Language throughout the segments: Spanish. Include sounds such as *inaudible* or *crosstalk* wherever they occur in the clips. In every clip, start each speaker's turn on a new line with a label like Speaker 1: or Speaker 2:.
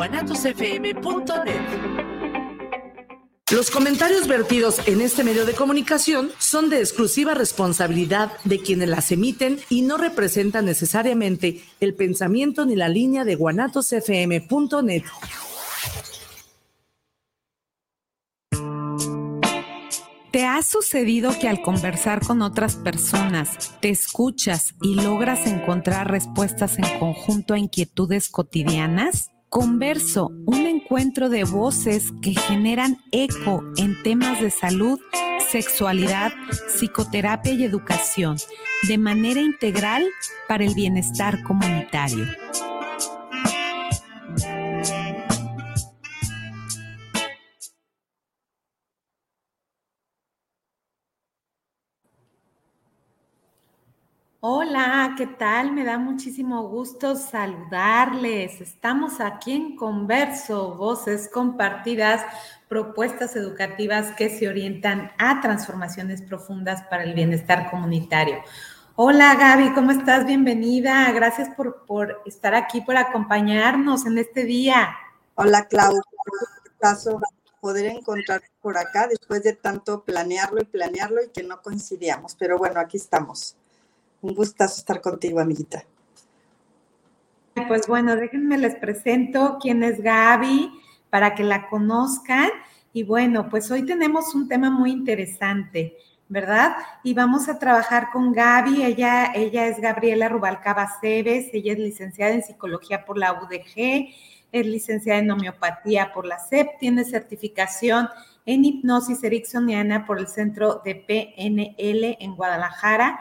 Speaker 1: guanatosfm.net. Los comentarios vertidos en este medio de comunicación son de exclusiva responsabilidad de quienes las emiten y no representan necesariamente el pensamiento ni la línea de guanatosfm.net.
Speaker 2: ¿Te ha sucedido que al conversar con otras personas te escuchas y logras encontrar respuestas en conjunto a inquietudes cotidianas? Converso, un encuentro de voces que generan eco en temas de salud, sexualidad, psicoterapia y educación, de manera integral para el bienestar comunitario. Hola, ¿qué tal? Me da muchísimo gusto saludarles. Estamos aquí en Converso, voces compartidas, propuestas educativas que se orientan a transformaciones profundas para el bienestar comunitario. Hola Gaby, ¿cómo estás? Bienvenida. Gracias por, por estar aquí, por acompañarnos en este día.
Speaker 3: Hola Clau, un poder encontrar por acá después de tanto planearlo y planearlo y que no coincidíamos. Pero bueno, aquí estamos. Un gustazo estar contigo, amiguita.
Speaker 2: Pues bueno, déjenme les presento quién es Gaby para que la conozcan. Y bueno, pues hoy tenemos un tema muy interesante, ¿verdad? Y vamos a trabajar con Gaby. Ella, ella es Gabriela Rubalcaba Cebes, ella es licenciada en psicología por la UDG, es licenciada en homeopatía por la CEP, tiene certificación en hipnosis ericksoniana por el Centro de PNL en Guadalajara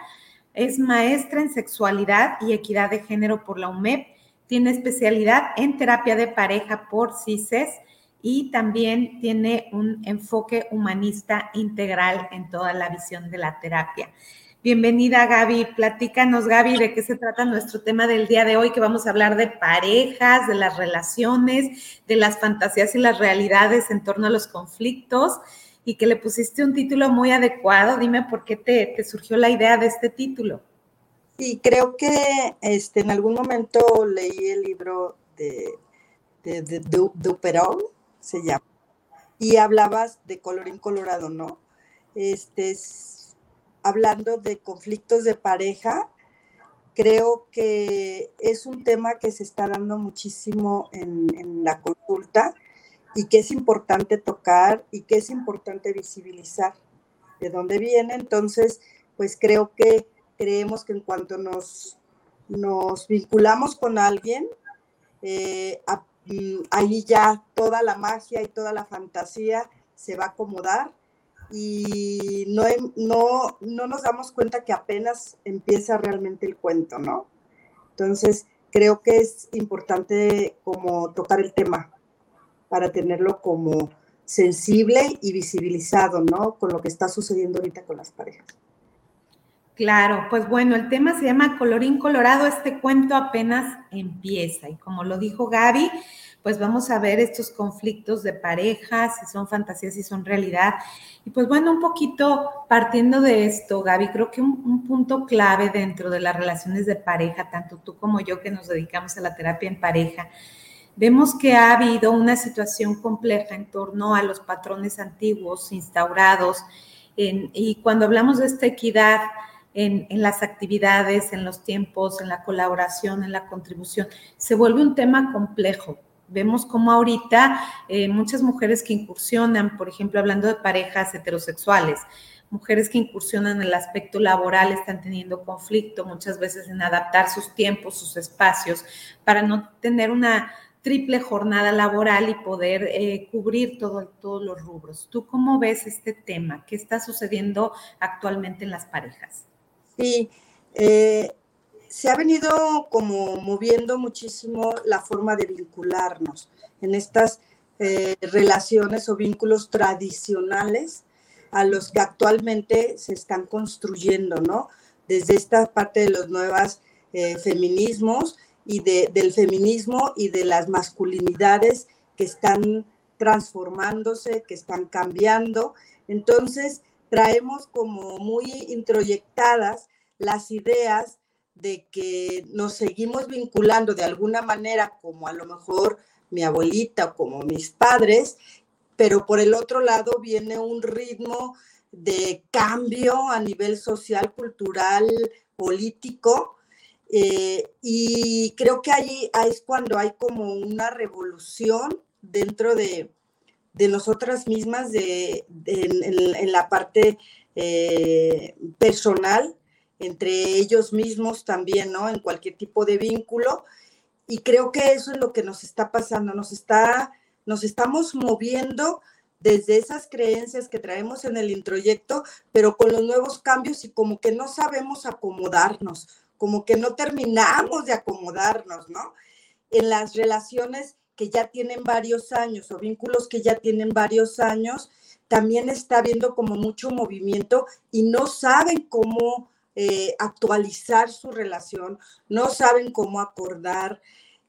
Speaker 2: es maestra en sexualidad y equidad de género por la UMEP. Tiene especialidad en terapia de pareja por CISES y también tiene un enfoque humanista integral en toda la visión de la terapia. Bienvenida Gaby, platícanos Gaby de qué se trata nuestro tema del día de hoy, que vamos a hablar de parejas, de las relaciones, de las fantasías y las realidades en torno a los conflictos y que le pusiste un título muy adecuado. Dime por qué te, surgió la idea de este título.
Speaker 3: Sí, creo que este, en algún momento leí el libro de, de, Duperón, se llama, y hablabas de colorín colorado, ¿no? Este, hablando de conflictos de pareja, creo que es un tema que se está dando muchísimo en la consulta y que es importante tocar y que es importante visibilizar de dónde viene. Entonces, pues creo que creemos que en cuanto nos, nos vinculamos con alguien, eh, mm, ahí ya toda la magia y toda la fantasía se va a acomodar y no, no, no nos damos cuenta que apenas empieza realmente el cuento, ¿no? Entonces, creo que es importante como tocar el tema para tenerlo como sensible y visibilizado, ¿no? Con lo que está sucediendo ahorita con las parejas.
Speaker 2: Claro, pues bueno, el tema se llama Colorín Colorado, este cuento apenas empieza y como lo dijo Gaby, pues vamos a ver estos conflictos de parejas, si son fantasías, si son realidad. Y pues bueno, un poquito partiendo de esto, Gaby, creo que un, un punto clave dentro de las relaciones de pareja, tanto tú como yo que nos dedicamos a la terapia en pareja, Vemos que ha habido una situación compleja en torno a los patrones antiguos instaurados y cuando hablamos de esta equidad en, las actividades, en los tiempos, en la colaboración, en la contribución, se vuelve un tema complejo. Vemos como ahorita eh, muchas mujeres que incursionan, por ejemplo, hablando de parejas heterosexuales, mujeres que incursionan en el aspecto laboral están teniendo conflicto muchas veces en adaptar sus tiempos, sus espacios, para no tener una triple jornada laboral y poder eh, cubrir todo, todos los rubros. ¿Tú cómo ves este tema? ¿Qué está sucediendo actualmente en las parejas?
Speaker 3: Sí, eh, se ha venido como moviendo muchísimo la forma de vincularnos en estas eh, relaciones o vínculos tradicionales a los que actualmente se están construyendo, ¿no? Desde esta parte de los nuevos feminismos y del feminismo y de las masculinidades que están transformándose, que están cambiando. Entonces, traemos como muy introyectadas las ideas de que nos seguimos vinculando de alguna manera, como a lo mejor mi abuelita o como mis padres, pero por el otro lado viene un ritmo de cambio a nivel social, cultural, político, eh, y creo que ahí, es cuando hay como una revolución dentro de, nosotras mismas de, en, la parte eh, personal, entre ellos mismos también, ¿no? En cualquier tipo de vínculo. Y creo que eso es lo que nos está pasando, nos está, nos estamos moviendo desde esas creencias que traemos en el introyecto, pero con los nuevos cambios y como que no sabemos acomodarnos, como que no terminamos de acomodarnos, ¿no? En las relaciones que ya tienen varios años o vínculos que ya tienen varios años, también está habiendo como mucho movimiento y no saben cómo eh, actualizar su relación, no saben cómo acordar.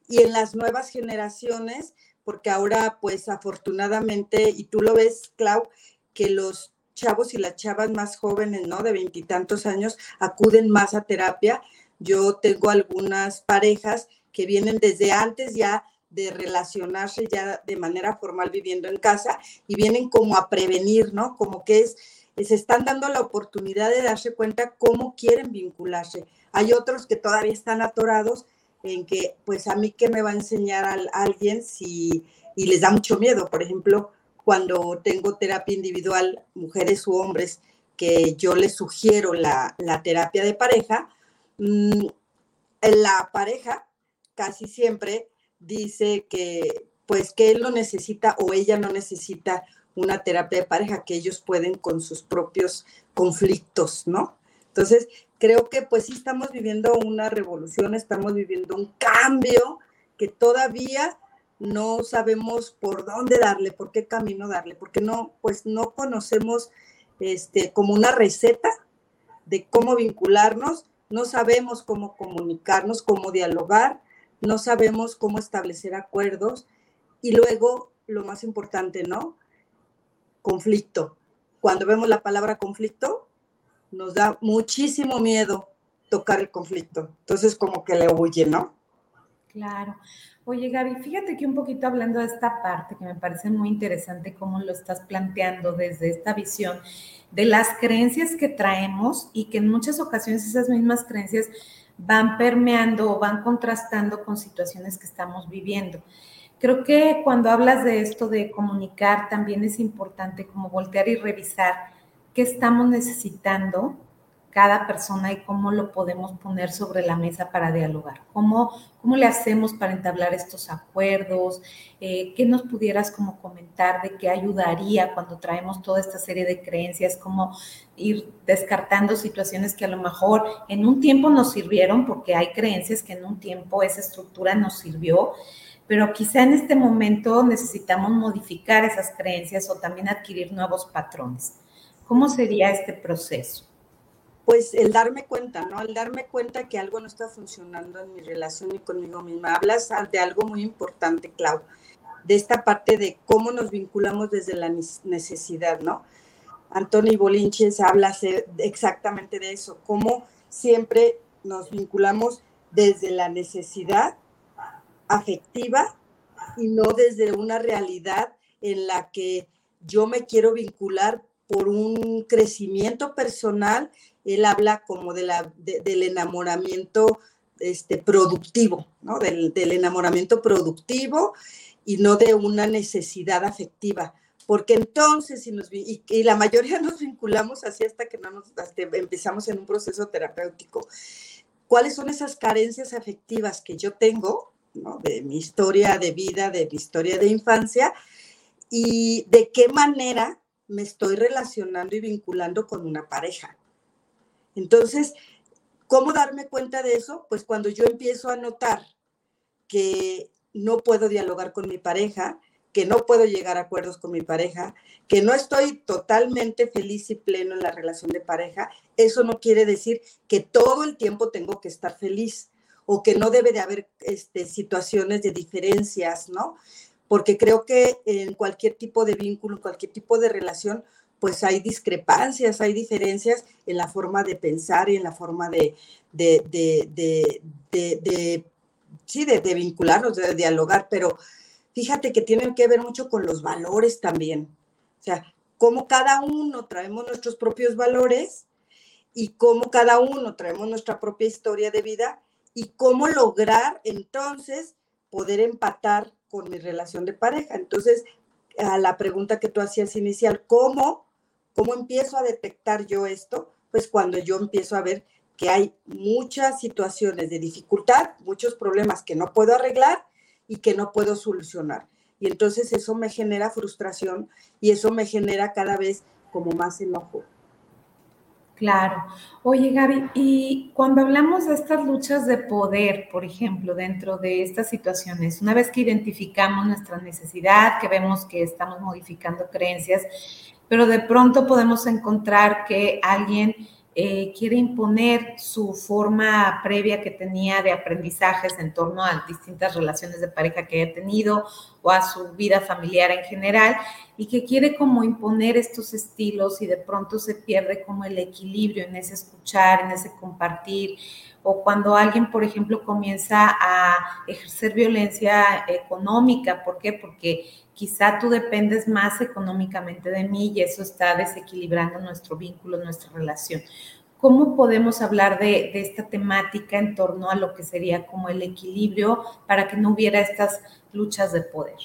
Speaker 3: Y en las nuevas generaciones, porque ahora pues afortunadamente, y tú lo ves, Clau, que los chavos y las chavas más jóvenes, ¿no? De veintitantos años, acuden más a terapia. Yo tengo algunas parejas que vienen desde antes ya de relacionarse ya de manera formal viviendo en casa y vienen como a prevenir, ¿no? Como que es, se están dando la oportunidad de darse cuenta cómo quieren vincularse. Hay otros que todavía están atorados en que, pues a mí qué me va a enseñar a, alguien si, y les da mucho miedo, por ejemplo, cuando tengo terapia individual, mujeres u hombres, que yo les sugiero la, terapia de pareja, mm, la pareja casi siempre dice que pues que él no necesita o ella no necesita una terapia de pareja, que ellos pueden con sus propios conflictos, ¿no? Entonces, creo que pues sí estamos viviendo una revolución, estamos viviendo un cambio que todavía no sabemos por dónde darle, por qué camino darle, porque no, pues no conocemos este, como una receta de cómo vincularnos, no sabemos cómo comunicarnos, cómo dialogar, no sabemos cómo establecer acuerdos y luego, lo más importante, ¿no? Conflicto. Cuando vemos la palabra conflicto, nos da muchísimo miedo tocar el conflicto. Entonces, como que le huye, ¿no?
Speaker 2: Claro. Oye, Gaby, fíjate que un poquito hablando de esta parte que me parece muy interesante cómo lo estás planteando desde esta visión de las creencias que traemos y que en muchas ocasiones esas mismas creencias van permeando o van contrastando con situaciones que estamos viviendo. Creo que cuando hablas de esto de comunicar, también es importante como voltear y revisar qué estamos necesitando cada persona y cómo lo podemos poner sobre la mesa para dialogar. ¿Cómo, cómo le hacemos para entablar estos acuerdos? Eh, ¿Qué nos pudieras como comentar de qué ayudaría cuando traemos toda esta serie de creencias? ¿Cómo ir descartando situaciones que a lo mejor en un tiempo nos sirvieron, porque hay creencias que en un tiempo esa estructura nos sirvió, pero quizá en este momento necesitamos modificar esas creencias o también adquirir nuevos patrones. ¿Cómo sería este proceso?
Speaker 3: Pues el darme cuenta, ¿no? El darme cuenta que algo no está funcionando en mi relación y conmigo misma. Hablas de algo muy importante, Clau, de esta parte de cómo nos vinculamos desde la necesidad, ¿no? Antonio Bolinches habla exactamente de eso, cómo siempre nos vinculamos desde la necesidad afectiva y no desde una realidad en la que yo me quiero vincular por un crecimiento personal, él habla como de la, del enamoramiento este, productivo, ¿no? Del, enamoramiento productivo y no de una necesidad afectiva. Porque entonces, nos, y, la mayoría *laughs* nos vinculamos así hasta que no nos, empezamos en un proceso terapéutico, ¿cuáles son esas carencias afectivas que yo tengo ¿no? de mi historia de vida, de mi historia de infancia? Y de qué manera me estoy relacionando y vinculando con una pareja. Entonces, ¿cómo darme cuenta de eso? Pues cuando yo empiezo a notar que no puedo dialogar con mi pareja, que no puedo llegar a acuerdos con mi pareja, que no estoy totalmente feliz y pleno en la relación de pareja, eso no quiere decir que todo el tiempo tengo que estar feliz o que no debe de haber este, situaciones de diferencias, ¿no? Porque creo que en cualquier tipo de vínculo, cualquier tipo de relación, pues hay discrepancias, hay diferencias en la forma de pensar y en la forma de, de sí, de, vincularnos, de dialogar, pero fíjate que tienen que ver mucho con los valores también. O sea, cómo cada uno traemos nuestros propios valores y cómo cada uno traemos nuestra propia historia de vida y cómo lograr entonces poder empatar con mi relación de pareja. Entonces, a la pregunta que tú hacías inicial, ¿cómo, cómo empiezo a detectar yo esto? Pues cuando yo empiezo a ver que hay muchas situaciones de dificultad, muchos problemas que no puedo arreglar y que no puedo solucionar. Y entonces eso me genera frustración y eso me genera cada vez como más enojo.
Speaker 2: Claro. Oye, Gaby, y cuando hablamos de estas luchas de poder, por ejemplo, dentro de estas situaciones, una vez que identificamos nuestra necesidad, que vemos que estamos modificando creencias, pero de pronto podemos encontrar que alguien eh, quiere imponer su forma previa que tenía de aprendizajes en torno a distintas relaciones de pareja que haya tenido o a su vida familiar en general y que quiere como imponer estos estilos y de pronto se pierde como el equilibrio en ese escuchar, en ese compartir o cuando alguien, por ejemplo, comienza a ejercer violencia económica, ¿por qué? Porque quizá tú dependes más económicamente de mí y eso está desequilibrando nuestro vínculo, nuestra relación. ¿Cómo podemos hablar de, esta temática en torno a lo que sería como el equilibrio para que no hubiera estas luchas de poder?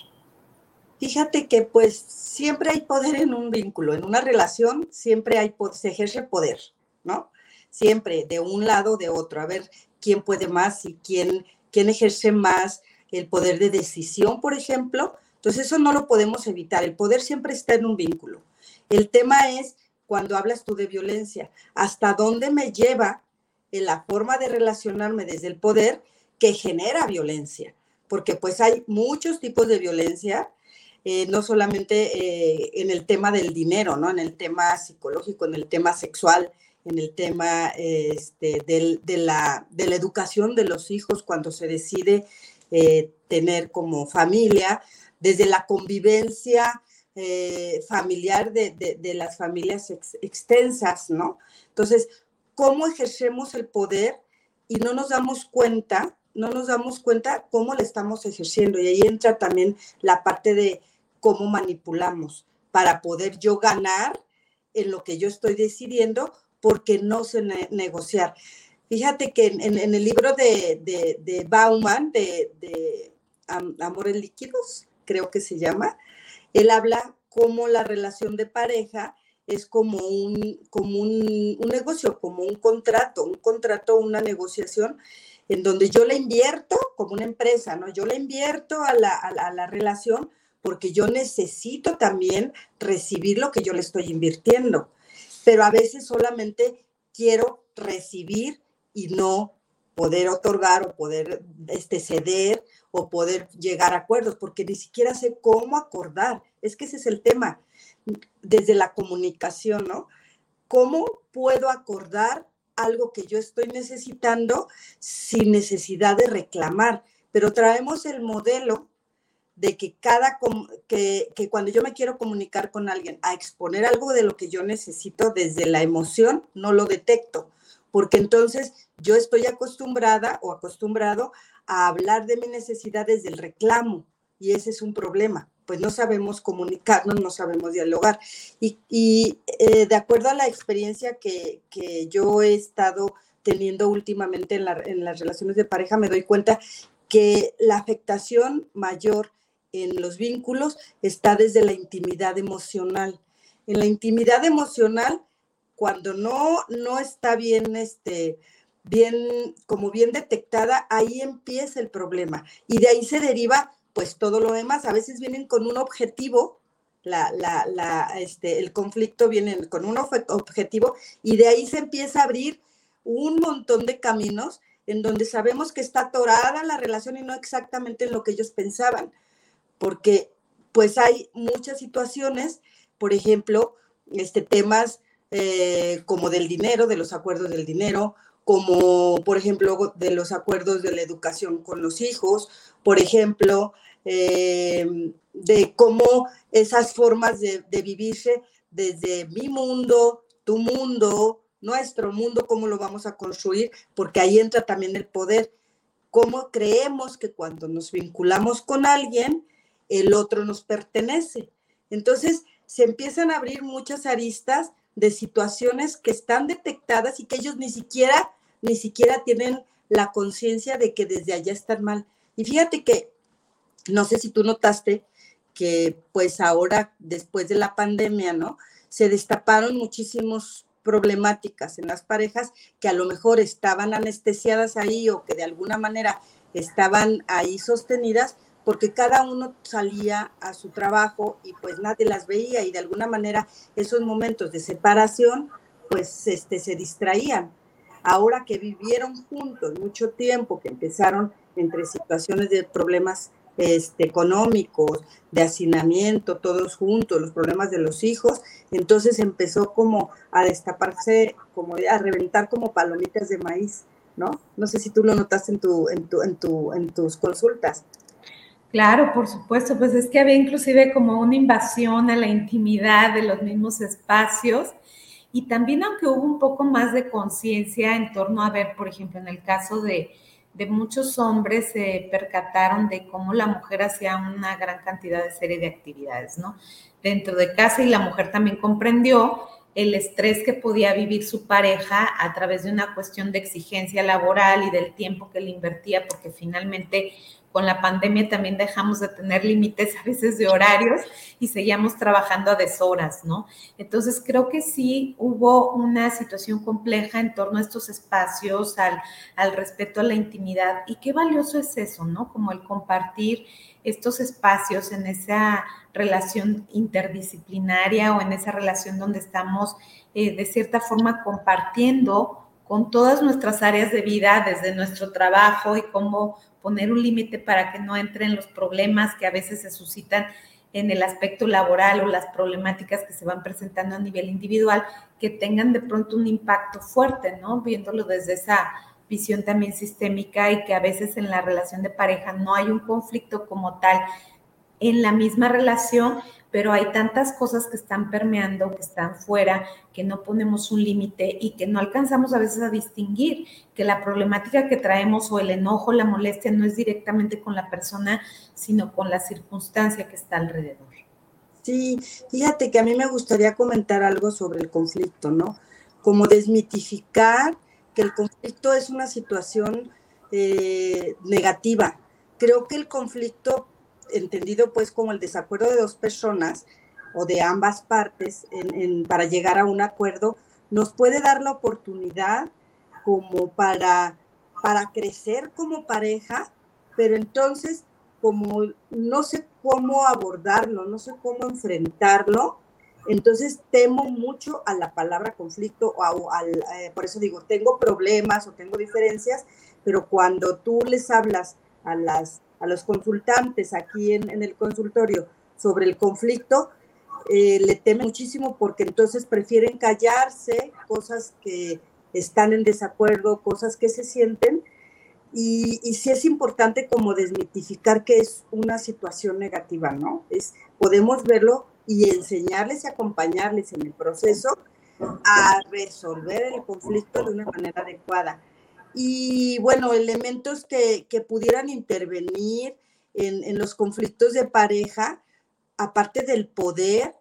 Speaker 3: Fíjate que pues siempre hay poder en un vínculo, en una relación siempre hay, se ejerce poder, ¿no? Siempre de un lado o de otro, a ver quién puede más y quién, quién ejerce más el poder de decisión, por ejemplo, entonces eso no lo podemos evitar. El poder siempre está en un vínculo. El tema es cuando hablas tú de violencia, hasta dónde me lleva en la forma de relacionarme desde el poder que genera violencia, porque pues hay muchos tipos de violencia, eh, no solamente eh, en el tema del dinero, ¿no? En el tema psicológico, en el tema sexual, en el tema este, de, la, de, la, educación de los hijos cuando se decide eh, tener como familia, desde la convivencia eh, familiar de, las familias extensas, ¿no? Entonces, ¿cómo ejercemos el poder y no nos damos cuenta, no nos damos cuenta cómo le estamos ejerciendo? Y ahí entra también la parte de cómo manipulamos para poder yo ganar en lo que yo estoy decidiendo porque no sé negociar. Fíjate que en, el libro de, Bauman, de, de Amores Líquidos, creo que se llama, él habla como la relación de pareja es como un, como un, negocio, como un contrato, un contrato, una negociación en donde yo le invierto como una empresa, ¿no? Yo le invierto a la, a la relación porque yo necesito también recibir lo que yo le estoy invirtiendo, pero a veces solamente quiero recibir y no poder otorgar o poder este, ceder o poder llegar a acuerdos, porque ni siquiera sé cómo acordar. Es que ese es el tema desde la comunicación, ¿no? ¿Cómo puedo acordar algo que yo estoy necesitando sin necesidad de reclamar? Pero traemos el modelo de que cada que, que cuando yo me quiero comunicar con alguien a exponer algo de lo que yo necesito desde la emoción, no lo detecto porque entonces yo estoy acostumbrada o acostumbrado a hablar de mis necesidades del reclamo y ese es un problema, pues no sabemos comunicarnos, no sabemos dialogar. Y, eh, de acuerdo a la experiencia que, yo he estado teniendo últimamente en, en las relaciones de pareja, me doy cuenta que la afectación mayor en los vínculos está desde la intimidad emocional. En la intimidad emocional cuando no, no está bien, este, bien, como bien detectada, ahí empieza el problema. Y de ahí se deriva, pues, todo lo demás. A veces vienen con un objetivo, la, la, este, el conflicto viene con un objetivo, y de ahí se empieza a abrir un montón de caminos en donde sabemos que está atorada la relación y no exactamente en lo que ellos pensaban, porque pues hay muchas situaciones, por ejemplo, este, temas eh, como del dinero, de los acuerdos del dinero, como por ejemplo de los acuerdos de la educación con los hijos, por ejemplo, eh, de cómo esas formas de, de, vivirse desde mi mundo, tu mundo, nuestro mundo, cómo lo vamos a construir, porque ahí entra también el poder, cómo creemos que cuando nos vinculamos con alguien, el otro nos pertenece. Entonces, se empiezan a abrir muchas aristas de situaciones que están detectadas y que ellos ni siquiera, ni siquiera tienen la conciencia de que desde allá están mal. Y fíjate que, no sé si tú notaste que pues ahora, después de la pandemia, ¿no? Se destaparon muchísimos problemáticas en las parejas que a lo mejor estaban anestesiadas ahí o que de alguna manera estaban ahí sostenidas porque cada uno salía a su trabajo y pues nadie las veía y de alguna manera esos momentos de separación pues este, se distraían. Ahora que vivieron juntos mucho tiempo, que empezaron entre situaciones de problemas este, económicos, de hacinamiento, todos juntos, los problemas de los hijos, entonces empezó como a destaparse, como a reventar como palomitas de maíz, ¿no? No sé si tú lo notaste en, tu, en, tu, en, tu, en tus consultas.
Speaker 2: Claro, por supuesto, pues es que había inclusive como una invasión a la intimidad de los mismos espacios y también aunque hubo un poco más de conciencia en torno a ver, por ejemplo, en el caso de, de muchos hombres se percataron de cómo la mujer hacía una gran cantidad de serie de actividades, ¿no? Dentro de casa y la mujer también comprendió el estrés que podía vivir su pareja a través de una cuestión de exigencia laboral y del tiempo que le invertía, porque finalmente con la pandemia también dejamos de tener límites a veces de horarios y seguíamos trabajando a deshoras, ¿no? Entonces creo que sí hubo una situación compleja en torno a estos espacios, al, al respeto a la intimidad y qué valioso es eso, ¿no? Como el compartir estos espacios en esa relación interdisciplinaria o en esa relación donde estamos eh, de cierta forma compartiendo con todas nuestras áreas de vida, desde nuestro trabajo y cómo poner un límite para que no entren los problemas que a veces se suscitan en el aspecto laboral o las problemáticas que se van presentando a nivel individual, que tengan de pronto un impacto fuerte, ¿no? Viéndolo desde esa visión también sistémica y que a veces en la relación de pareja no hay un conflicto como tal en la misma relación, pero hay tantas cosas que están permeando, que están fuera, que no ponemos un límite y que no alcanzamos a veces a distinguir que la problemática que traemos o el enojo, la molestia no es directamente con la persona, sino con la circunstancia que está alrededor.
Speaker 3: Sí, fíjate que a mí me gustaría comentar algo sobre el conflicto, ¿no? Como desmitificar que el conflicto es una situación eh, negativa. Creo que el conflicto entendido pues como el desacuerdo de dos personas o de ambas partes para llegar a un acuerdo, nos puede dar la oportunidad como para, para crecer como pareja, pero entonces como no sé cómo abordarlo, no sé cómo enfrentarlo, entonces temo mucho a la palabra conflicto, o al, eh, por eso digo, tengo problemas o tengo diferencias, pero cuando tú les hablas a las a los consultantes aquí en, el consultorio sobre el conflicto, eh, le teme muchísimo porque entonces prefieren callarse cosas que están en desacuerdo, cosas que se sienten. Y, y sí es importante como desmitificar que es una situación negativa, ¿no? Es, podemos verlo y enseñarles y acompañarles en el proceso a resolver el conflicto de una manera adecuada y bueno, elementos que, pudieran intervenir en, los conflictos de pareja, aparte del poder,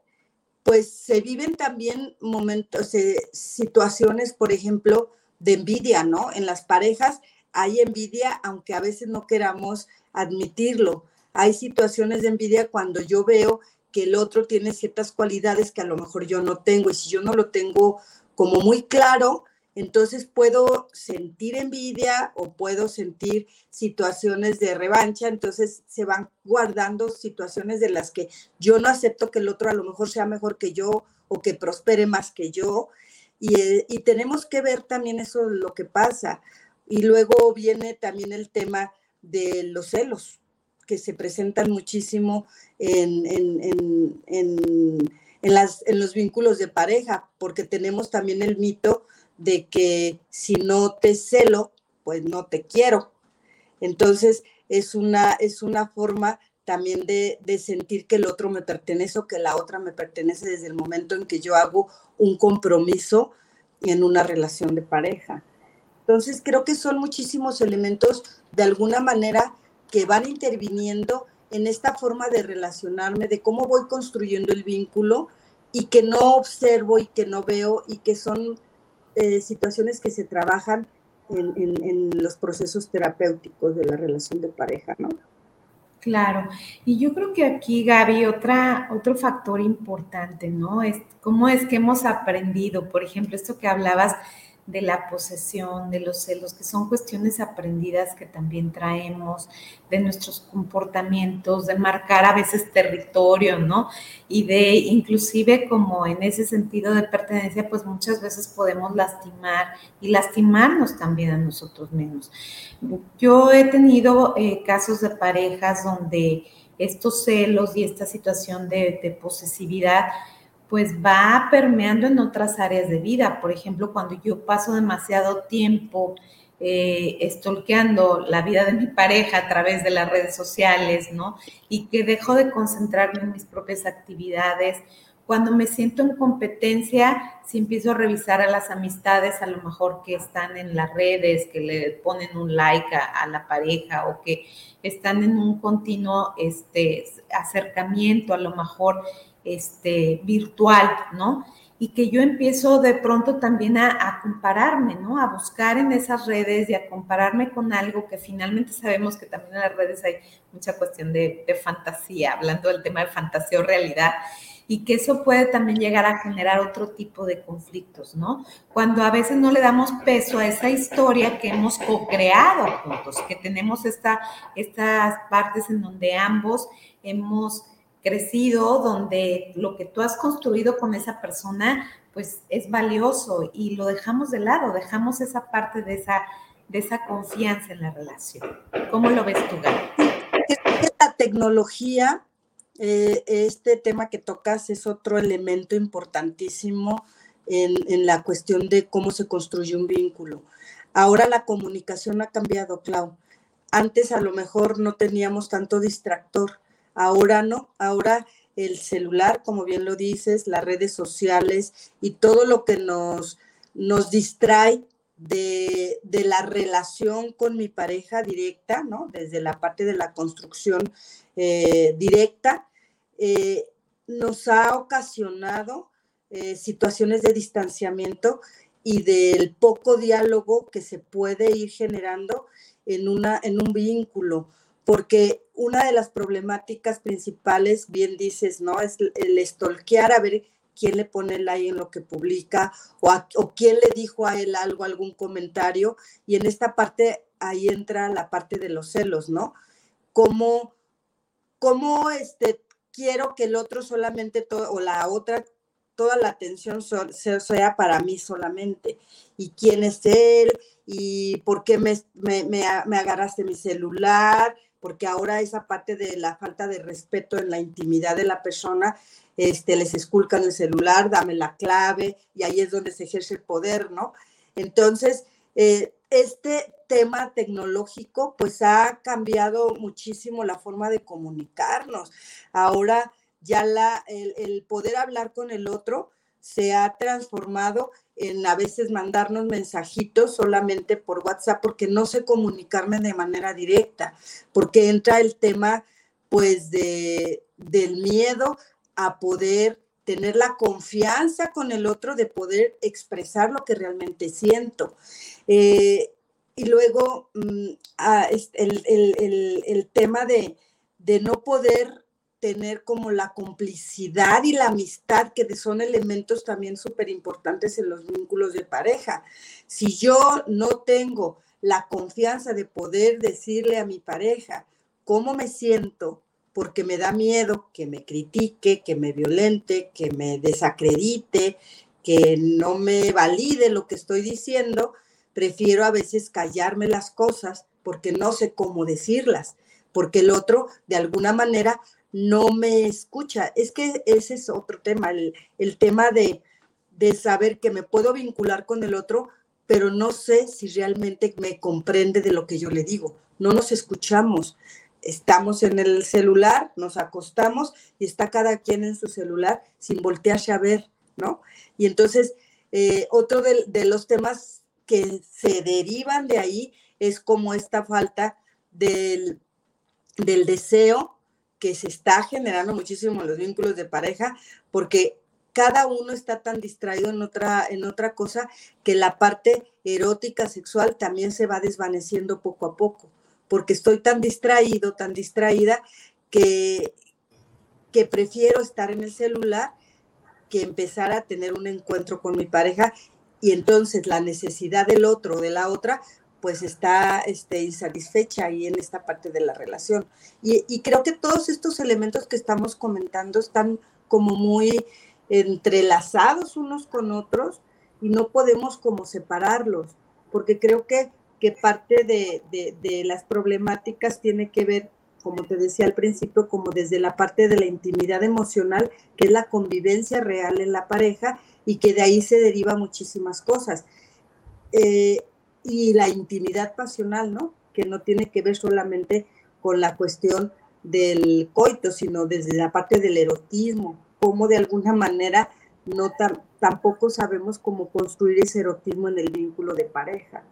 Speaker 3: pues se viven también momentos, eh, situaciones, por ejemplo, de envidia, ¿no? En las parejas hay envidia, aunque a veces no queramos admitirlo. Hay situaciones de envidia cuando yo veo que el otro tiene ciertas cualidades que a lo mejor yo no tengo y si yo no lo tengo como muy claro, entonces puedo sentir envidia o puedo sentir situaciones de revancha, entonces se van guardando situaciones de las que yo no acepto que el otro a lo mejor sea mejor que yo o que prospere más que yo. Y, eh, tenemos que ver también eso, lo que pasa. Y luego viene también el tema de los celos, que se presentan muchísimo en, las, en los vínculos de pareja, porque tenemos también el mito de que si no te celo, pues no te quiero. Entonces, es una, es una forma también de, sentir que el otro me pertenece o que la otra me pertenece desde el momento en que yo hago un compromiso en una relación de pareja. Entonces, creo que son muchísimos elementos de alguna manera que van interviniendo en esta forma de relacionarme, de cómo voy construyendo el vínculo y que no observo y que no veo y que son eh, situaciones que se trabajan en, en, los procesos terapéuticos de la relación de pareja, ¿no?
Speaker 2: Claro, y yo creo que aquí, Gaby, otra, otro factor importante, ¿no? Es cómo es que hemos aprendido, por ejemplo, esto que hablabas de la posesión, de los celos, que son cuestiones aprendidas que también traemos, de nuestros comportamientos, de marcar a veces territorio, ¿no? Y de inclusive como en ese sentido de pertenencia, pues muchas veces podemos lastimar y lastimarnos también a nosotros mismos. Yo he tenido eh, casos de parejas donde estos celos y esta situación de, de posesividad, pues va permeando en otras áreas de vida. Por ejemplo, cuando yo paso demasiado tiempo eh, estolqueando la vida de mi pareja a través de las redes sociales, ¿no? Y que dejo de concentrarme en mis propias actividades. Cuando me siento en competencia, si empiezo a revisar a las amistades, a lo mejor que están en las redes, que le ponen un like a, la pareja o que están en un continuo este, acercamiento, a lo mejor este, virtual, ¿no? Y que yo empiezo de pronto también a, compararme, ¿no? A buscar en esas redes y a compararme con algo que finalmente sabemos que también en las redes hay mucha cuestión de, de fantasía, hablando del tema de fantasía o realidad y que eso puede también llegar a generar otro tipo de conflictos, ¿no? Cuando a veces no le damos peso a esa historia que hemos co-creado juntos, que tenemos esta, estas partes en donde ambos hemos crecido, donde lo que tú has construido con esa persona, pues es valioso y lo dejamos de lado, dejamos esa parte de esa, de esa confianza en la relación. ¿Cómo lo ves tú, Gaby?
Speaker 3: La tecnología, eh, este tema que tocas es otro elemento importantísimo en, en la cuestión de cómo se construye un vínculo. Ahora la comunicación ha cambiado, Clau. Antes a lo mejor no teníamos tanto distractor Ahora no, ahora el celular, como bien lo dices, las redes sociales y todo lo que nos, nos distrae de, la relación con mi pareja directa, ¿no? Desde la parte de la construcción eh, directa, eh, nos ha ocasionado eh, situaciones de distanciamiento y del poco diálogo que se puede ir generando en, una, en un vínculo porque una de las problemáticas principales, bien dices, ¿no? Es el estolquear a ver quién le pone el like en lo que publica o, quién le dijo a él algo, algún comentario. Y en esta parte, ahí entra la parte de los celos, ¿no? Cómo, cómo este, quiero que el otro solamente, todo, o la otra, toda la atención sea para mí solamente. ¿Y quién es él? ¿Y por qué me, me, me agarraste mi celular? Porque ahora esa parte de la falta de respeto en la intimidad de la persona, este, les esculcan el celular, dame la clave, y ahí es donde se ejerce el poder, ¿no? Entonces, eh, este tema tecnológico, pues ha cambiado muchísimo la forma de comunicarnos. Ahora ya la, el poder hablar con el otro se ha transformado en a veces mandarnos mensajitos solamente por WhatsApp porque no sé comunicarme de manera directa, porque entra el tema pues de, del miedo a poder tener la confianza con el otro de poder expresar lo que realmente siento. Eh, y luego mm, ah, el, el, tema de, de no poder tener como la complicidad y la amistad, que son elementos también súper importantes en los vínculos de pareja. Si yo no tengo la confianza de poder decirle a mi pareja cómo me siento, porque me da miedo que me critique, que me violente, que me desacredite, que no me valide lo que estoy diciendo, prefiero a veces callarme las cosas porque no sé cómo decirlas, porque el otro de alguna manera no me escucha. Es que ese es otro tema, el, tema de, saber que me puedo vincular con el otro, pero no sé si realmente me comprende de lo que yo le digo. No nos escuchamos. Estamos en el celular, nos acostamos y está cada quien en su celular sin voltearse a ver, ¿no? Y entonces, eh, otro de, de los temas que se derivan de ahí es como esta falta del, del deseo que se está generando muchísimo los vínculos de pareja, porque cada uno está tan distraído en otra, en otra cosa que la parte erótica, sexual también se va desvaneciendo poco a poco, porque estoy tan distraído, tan distraída, que, que prefiero estar en el celular que empezar a tener un encuentro con mi pareja y entonces la necesidad del otro de la otra pues está este, insatisfecha ahí en esta parte de la relación. Y, creo que todos estos elementos que estamos comentando están como muy entrelazados unos con otros y no podemos como separarlos, porque creo que, que parte de, de, de las problemáticas tiene que ver como te decía al principio, como desde la parte de la intimidad emocional, que es la convivencia real en la pareja y que de ahí se deriva muchísimas cosas. Eh, y la intimidad pasional, ¿no? Que no tiene que ver solamente con la cuestión del coito, sino desde la parte del erotismo, como de alguna manera no tampoco sabemos cómo construir ese erotismo en el vínculo de pareja.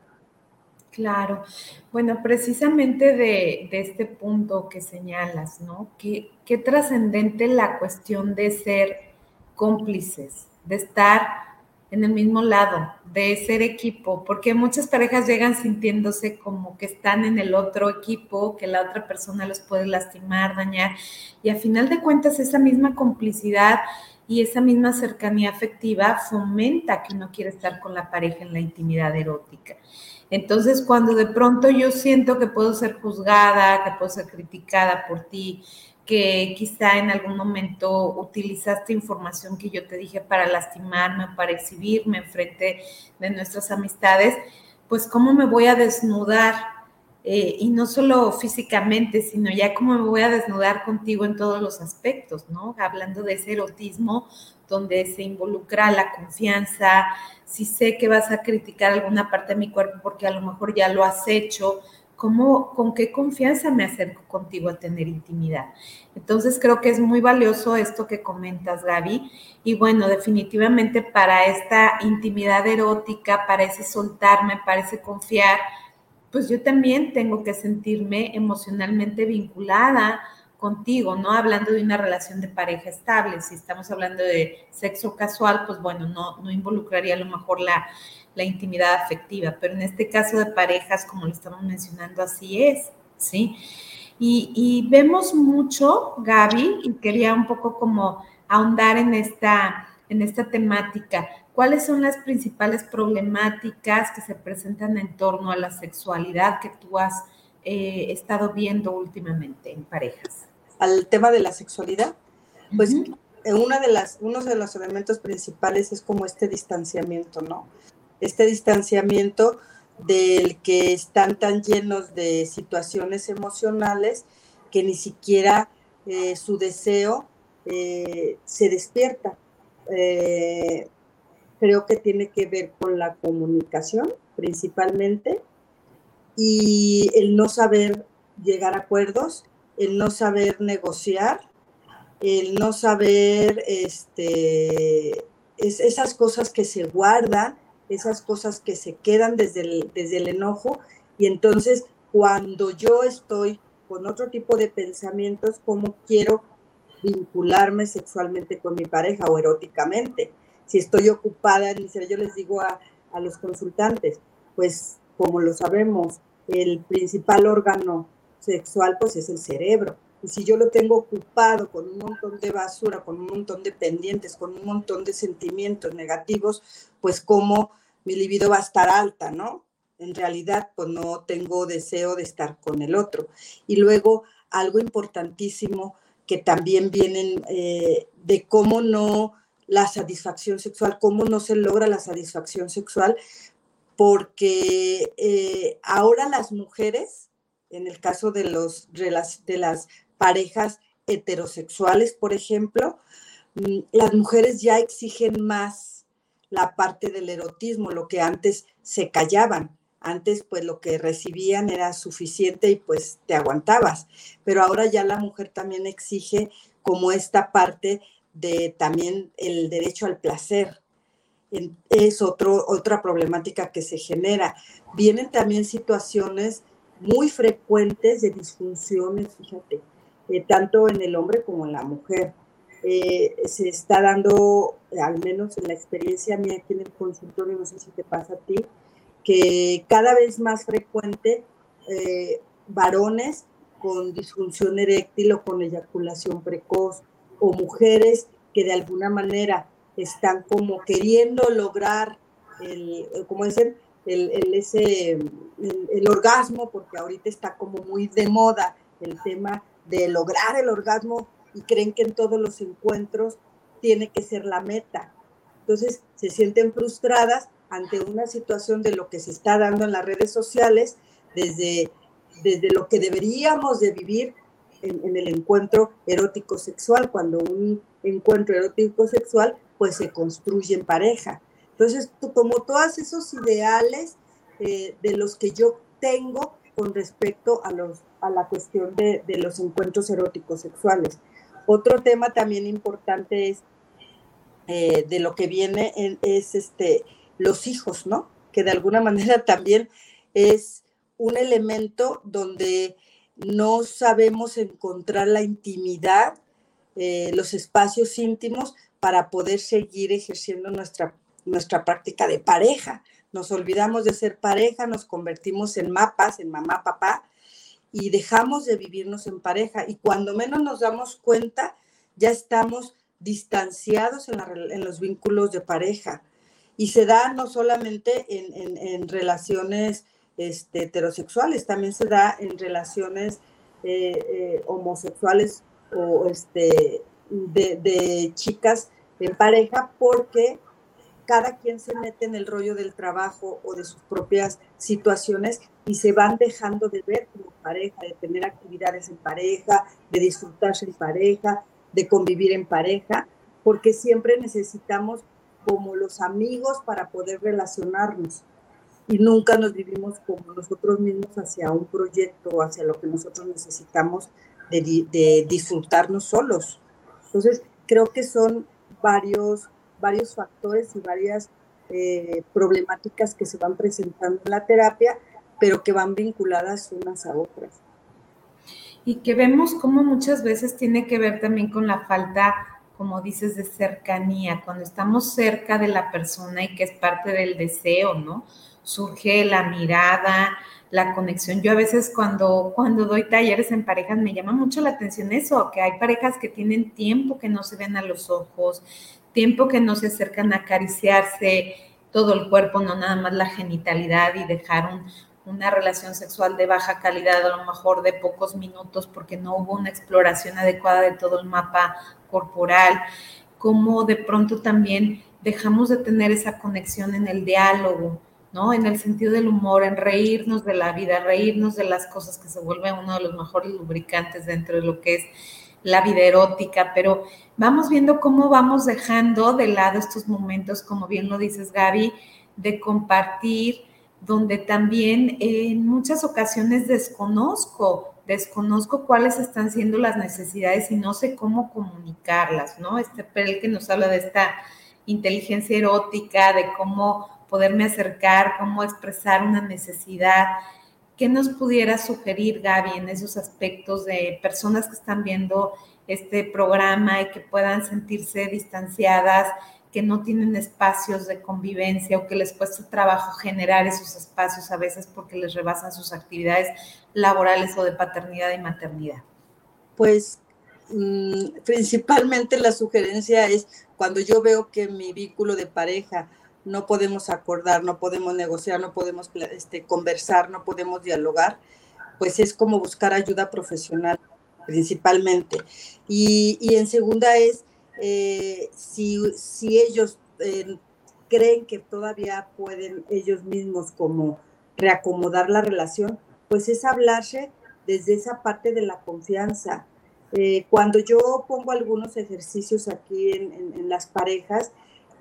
Speaker 2: Claro. Bueno, precisamente de, este punto que señalas, ¿no? Qué, qué trascendente la cuestión de ser cómplices, de estar en el mismo lado, de ser equipo, porque muchas parejas llegan sintiéndose como que están en el otro equipo, que la otra persona los puede lastimar, dañar, y a final de cuentas esa misma complicidad y esa misma cercanía afectiva fomenta que uno quiere estar con la pareja en la intimidad erótica. Entonces, cuando de pronto yo siento que puedo ser juzgada, que puedo ser criticada por ti, que quizá en algún momento utilizaste información que yo te dije para lastimarme, para exhibirme en frente de nuestras amistades, pues cómo me voy a desnudar eh, y no solo físicamente, sino ya cómo me voy a desnudar contigo en todos los aspectos, ¿no? Hablando de ese erotismo donde se involucra la confianza, si sé que vas a criticar alguna parte de mi cuerpo porque a lo mejor ya lo has hecho, ¿cómo, con qué confianza me acerco contigo a tener intimidad? Entonces creo que es muy valioso esto que comentas, Gaby. Y bueno, definitivamente para esta intimidad erótica, para ese soltarme, para ese confiar, pues yo también tengo que sentirme emocionalmente vinculada contigo, ¿no? Hablando de una relación de pareja estable, si estamos hablando de sexo casual, pues bueno, no, no involucraría a lo mejor la, la intimidad afectiva, pero en este caso de parejas, como lo estamos mencionando, así es, ¿sí? Y, y, vemos mucho, Gaby, y quería un poco como ahondar en esta, en esta temática. ¿Cuáles son las principales problemáticas que se presentan en torno a la sexualidad que tú has eh, estado viendo últimamente en parejas?
Speaker 3: al tema de la sexualidad, pues una de las, uno de los elementos principales es como este distanciamiento, ¿no? Este distanciamiento del que están tan llenos de situaciones emocionales que ni siquiera eh, su deseo eh, se despierta. Eh, creo que tiene que ver con la comunicación principalmente y el no saber llegar a acuerdos el no saber negociar, el no saber este, esas cosas que se guardan, esas cosas que se quedan desde el, desde el enojo. Y entonces, cuando yo estoy con otro tipo de pensamientos, como quiero vincularme sexualmente con mi pareja o eróticamente. Si estoy ocupada en yo les digo a, a los consultantes, pues como lo sabemos, el principal órgano sexual pues es el cerebro. Y si yo lo tengo ocupado con un montón de basura, con un montón de pendientes, con un montón de sentimientos negativos, pues como mi libido va a estar alta, ¿no? En realidad, pues no tengo deseo de estar con el otro. Y luego, algo importantísimo que también vienen eh, de cómo no la satisfacción sexual, cómo no se logra la satisfacción sexual, porque eh, ahora las mujeres en el caso de, los, de las parejas heterosexuales, por ejemplo, mm, las mujeres ya exigen más la parte del erotismo, lo que antes se callaban. Antes, pues lo que recibían era suficiente y pues te aguantabas. Pero ahora ya la mujer también exige como esta parte de también el derecho al placer. Es otro, otra problemática que se genera. Vienen también situaciones muy frecuentes de disfunciones, fíjate, eh, tanto en el hombre como en la mujer. Eh, se está dando, al menos en la experiencia mía aquí en el consultorio, no sé si te pasa a ti, que cada vez más frecuente eh, varones con disfunción eréctil o con eyaculación precoz o mujeres que de alguna manera están como queriendo lograr el, como dicen, el, el, ese, el, orgasmo, porque ahorita está como muy de moda el tema de lograr el orgasmo y creen que en todos los encuentros tiene que ser la meta. Entonces se sienten frustradas ante una situación de lo que se está dando en las redes sociales, desde, desde lo que deberíamos de vivir en, el encuentro erótico sexual, cuando un encuentro erótico sexual pues se construye en pareja. Entonces, como todos esos ideales eh, de los que yo tengo con respecto a, los, a la cuestión de, de los encuentros eróticos sexuales. Otro tema también importante es eh, de lo que viene es este, los hijos, ¿no? Que de alguna *laughs* manera también es un elemento donde no sabemos encontrar la intimidad, eh, los espacios íntimos para poder seguir ejerciendo nuestra, nuestra práctica de pareja. Nos olvidamos de ser pareja, nos convertimos en mapas, en mamá, papá, y dejamos de vivirnos en pareja. Y cuando menos nos damos cuenta, ya estamos distanciados en, los vínculos de pareja. Y se da no solamente en, relaciones este, heterosexuales, también se da en relaciones eh, eh, homosexuales o este, de, chicas en pareja, porque cada quien se mete en el rollo del trabajo o de sus propias situaciones y se van dejando de ver como pareja, de tener actividades en pareja, de disfrutarse en pareja, de convivir en pareja, porque siempre necesitamos como los amigos para poder relacionarnos y nunca nos vivimos como nosotros mismos hacia un proyecto hacia lo que nosotros necesitamos de, de disfrutarnos solos. Entonces, creo que son varios varios factores y varias eh, problemáticas que se van presentando en la terapia, pero que van vinculadas unas a otras.
Speaker 2: Y que vemos cómo muchas veces tiene que ver también con la falta, como dices, de cercanía, cuando estamos cerca de la persona y que es parte del deseo, ¿no? Surge la mirada, la conexión. Yo a veces cuando, cuando doy talleres en parejas me llama mucho la atención eso, que hay parejas que tienen tiempo que no se ven a los ojos, tiempo que no se acercan a acariciarse todo el cuerpo, no nada más la genitalidad y dejar una relación sexual de baja calidad, a lo mejor de pocos minutos, porque no hubo una exploración adecuada de todo el mapa corporal, como de pronto también dejamos de tener esa conexión en el diálogo, ¿no? En el sentido del humor, en reírnos de la vida, reírnos de las cosas que se vuelven uno de los mejores lubricantes dentro de lo que es la vida erótica, pero vamos viendo cómo vamos dejando de lado estos momentos, como bien lo dices Gaby, de compartir, donde también en muchas ocasiones desconozco, desconozco cuáles están siendo las necesidades y no sé cómo comunicarlas, ¿no? Este Perel que nos habla de esta inteligencia erótica, de cómo poderme acercar, cómo expresar una necesidad. ¿Qué nos pudiera sugerir, Gaby, en esos aspectos de personas que están viendo este programa y que puedan sentirse distanciadas, que no tienen espacios de convivencia o que les cuesta trabajo generar esos espacios a veces porque les rebasan sus actividades laborales o de paternidad y maternidad?
Speaker 3: Pues mm, principalmente la sugerencia es cuando yo veo que mi vínculo de pareja no podemos acordar, no podemos negociar, no podemos este, conversar, no podemos dialogar, pues es como buscar ayuda profesional principalmente. Y, en segunda es, eh, si, si, ellos eh, creen que todavía pueden ellos mismos como reacomodar la relación, pues es hablarse desde esa parte de la confianza. Eh, cuando yo pongo algunos ejercicios aquí en, en las parejas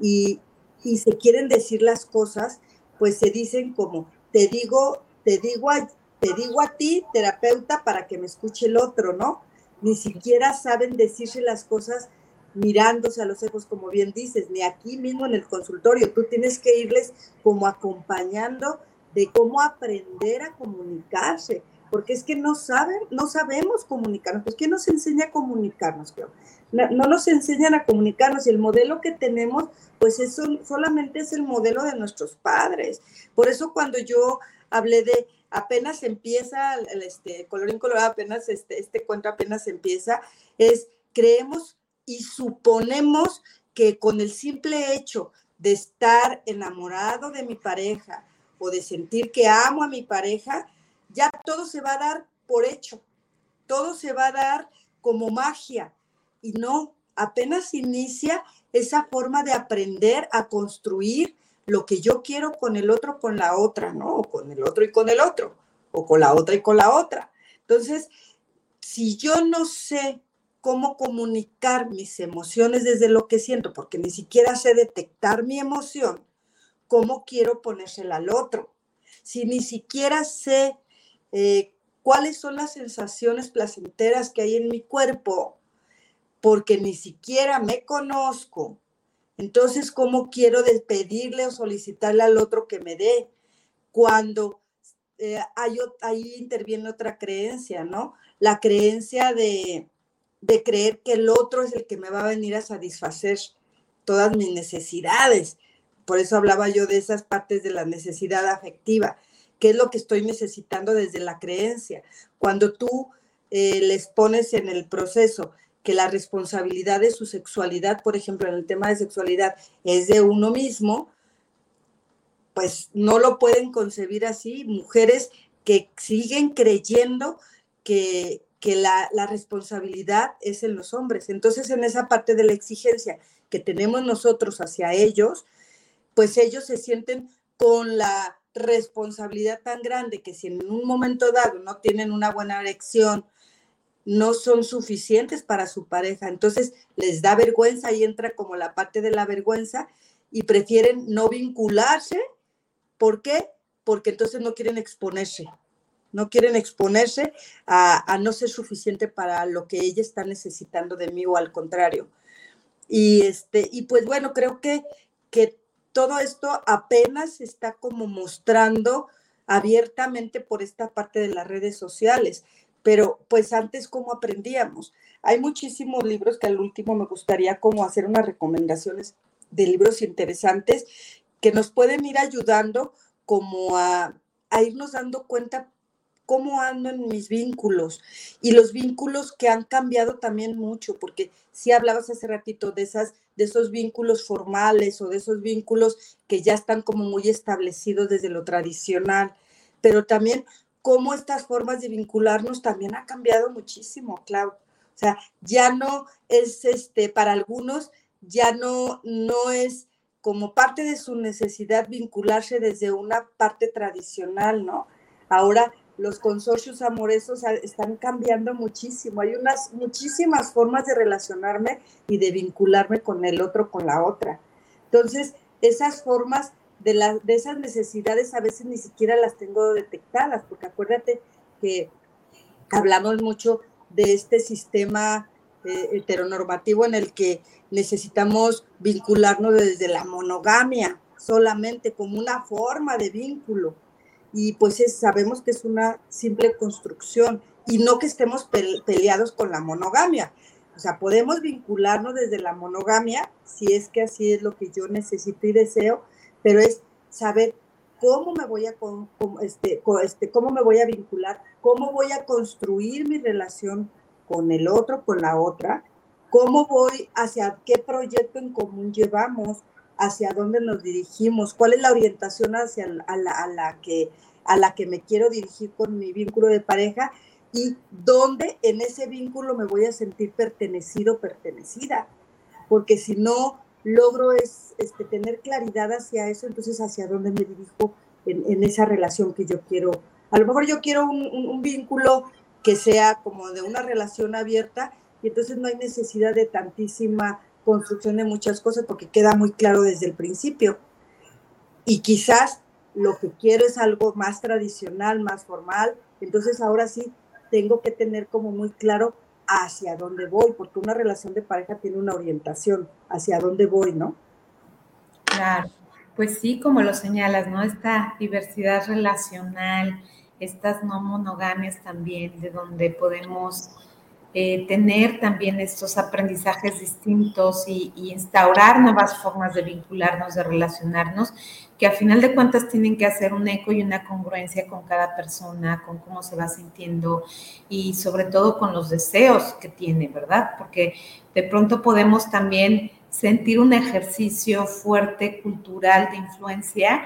Speaker 3: y, y se quieren decir las cosas, pues se dicen como, te digo, te digo a, te digo a ti, terapeuta, para que me escuche el otro, ¿no? Ni siquiera saben decirse las cosas mirándose a los ojos, como bien dices, ni aquí mismo en el consultorio. Tú tienes que irles como acompañando de cómo aprender a comunicarse, porque es que no saben, no sabemos comunicarnos. Pues, ¿quién nos enseña a comunicarnos? No, no, nos enseñan a comunicarnos y el modelo que tenemos, pues eso solamente es el modelo de nuestros padres. Por eso cuando yo hablé de apenas empieza el este, colorín colorado, apenas este, este cuento apenas empieza, es creemos y suponemos que con el simple hecho de estar enamorado de mi pareja o de sentir que amo a mi pareja, ya todo se va a dar por hecho, todo se va a dar como magia. Y no, apenas inicia esa forma de aprender a construir lo que yo quiero con el otro, con la otra, ¿no? O con el otro y con el otro, o con la otra y con la otra. Entonces, si yo no sé cómo comunicar mis emociones desde lo que siento, porque ni siquiera sé detectar mi emoción, ¿cómo quiero ponérsela al otro? Si ni siquiera sé eh, cuáles son las sensaciones placenteras que hay en mi cuerpo, porque ni siquiera me conozco, entonces, ¿cómo quiero pedirle o solicitarle al otro que me dé? Cuando eh, ahí interviene otra creencia, ¿no? La creencia de, de creer que el otro es el que me va a venir a satisfacer todas mis necesidades. Por eso hablaba yo de esas partes de la necesidad afectiva, que es lo que estoy necesitando desde la creencia. Cuando tú eh, les pones en el proceso que la responsabilidad de su sexualidad, por ejemplo, en el tema de sexualidad, es de uno mismo, pues no lo pueden concebir así. Mujeres que siguen creyendo que, la, la, responsabilidad es en los hombres. Entonces, en esa parte de la exigencia que tenemos nosotros hacia ellos, pues ellos se sienten con la responsabilidad tan grande que si en un momento dado no tienen una buena erección, no son suficientes para su pareja. Entonces les da vergüenza y entra como la parte de la vergüenza y prefieren no vincularse. ¿Por qué? Porque entonces no quieren exponerse. No quieren exponerse a, no ser suficiente para lo que ella está necesitando de mí o al contrario. Y, este, y pues bueno, creo que, que todo esto apenas está como mostrando abiertamente por esta parte de las redes sociales pero pues antes cómo aprendíamos. Hay muchísimos libros que al último me gustaría como hacer unas recomendaciones de libros interesantes que nos pueden ir ayudando como a, irnos dando cuenta cómo ando en mis vínculos y los vínculos que han cambiado también mucho, porque si hablabas hace ratito de esas de esos vínculos formales o de esos vínculos que ya están como muy establecidos desde lo tradicional, pero también cómo estas formas de vincularnos también ha cambiado muchísimo, Clau. O sea, ya no es este, para algunos, ya no, no es como parte de su necesidad vincularse desde una parte tradicional, ¿no? Ahora los consorcios amorosos están cambiando muchísimo. Hay unas muchísimas formas de relacionarme y de vincularme con el otro, con la otra. Entonces, esas formas de, de esas necesidades a veces ni siquiera las tengo detectadas, porque acuérdate que hablamos mucho de este sistema eh, heteronormativo en el que necesitamos vincularnos desde la monogamia solamente como una forma de vínculo. Y pues sabemos que es una simple construcción y no que estemos peleados con la monogamia. O sea, podemos vincularnos desde la monogamia si es que así es lo que yo necesito y deseo, pero es saber cómo me voy a este, este, cómo me voy a vincular, cómo voy a construir mi relación con el otro, con la otra, cómo voy, hacia qué proyecto en común llevamos, hacia dónde nos dirigimos, cuál es la orientación hacia a la, que, a la que me quiero dirigir con mi vínculo de pareja y dónde en ese vínculo me voy a sentir pertenecido, pertenecida. Porque si no, logro es este, tener claridad hacia eso, entonces hacia dónde me dirijo en, esa relación que yo quiero. A lo mejor yo quiero un, vínculo que sea como de una relación abierta y entonces no hay necesidad de tantísima construcción de muchas cosas porque queda muy claro desde el principio. Y quizás lo que quiero es algo más tradicional, más formal, entonces ahora sí tengo que tener como muy claro hacia dónde voy, porque una relación de pareja tiene una orientación hacia dónde voy, ¿no?
Speaker 2: Claro, pues sí, como lo señalas, ¿no? Esta diversidad relacional, estas no monogamias también, de donde podemos eh, tener también estos aprendizajes distintos y, instaurar nuevas formas de vincularnos, de relacionarnos, que a final de cuentas tienen que hacer un eco y una congruencia con cada persona, con cómo se va sintiendo y sobre todo con los deseos que tiene, ¿verdad? Porque de pronto podemos también sentir un ejercicio fuerte cultural de influencia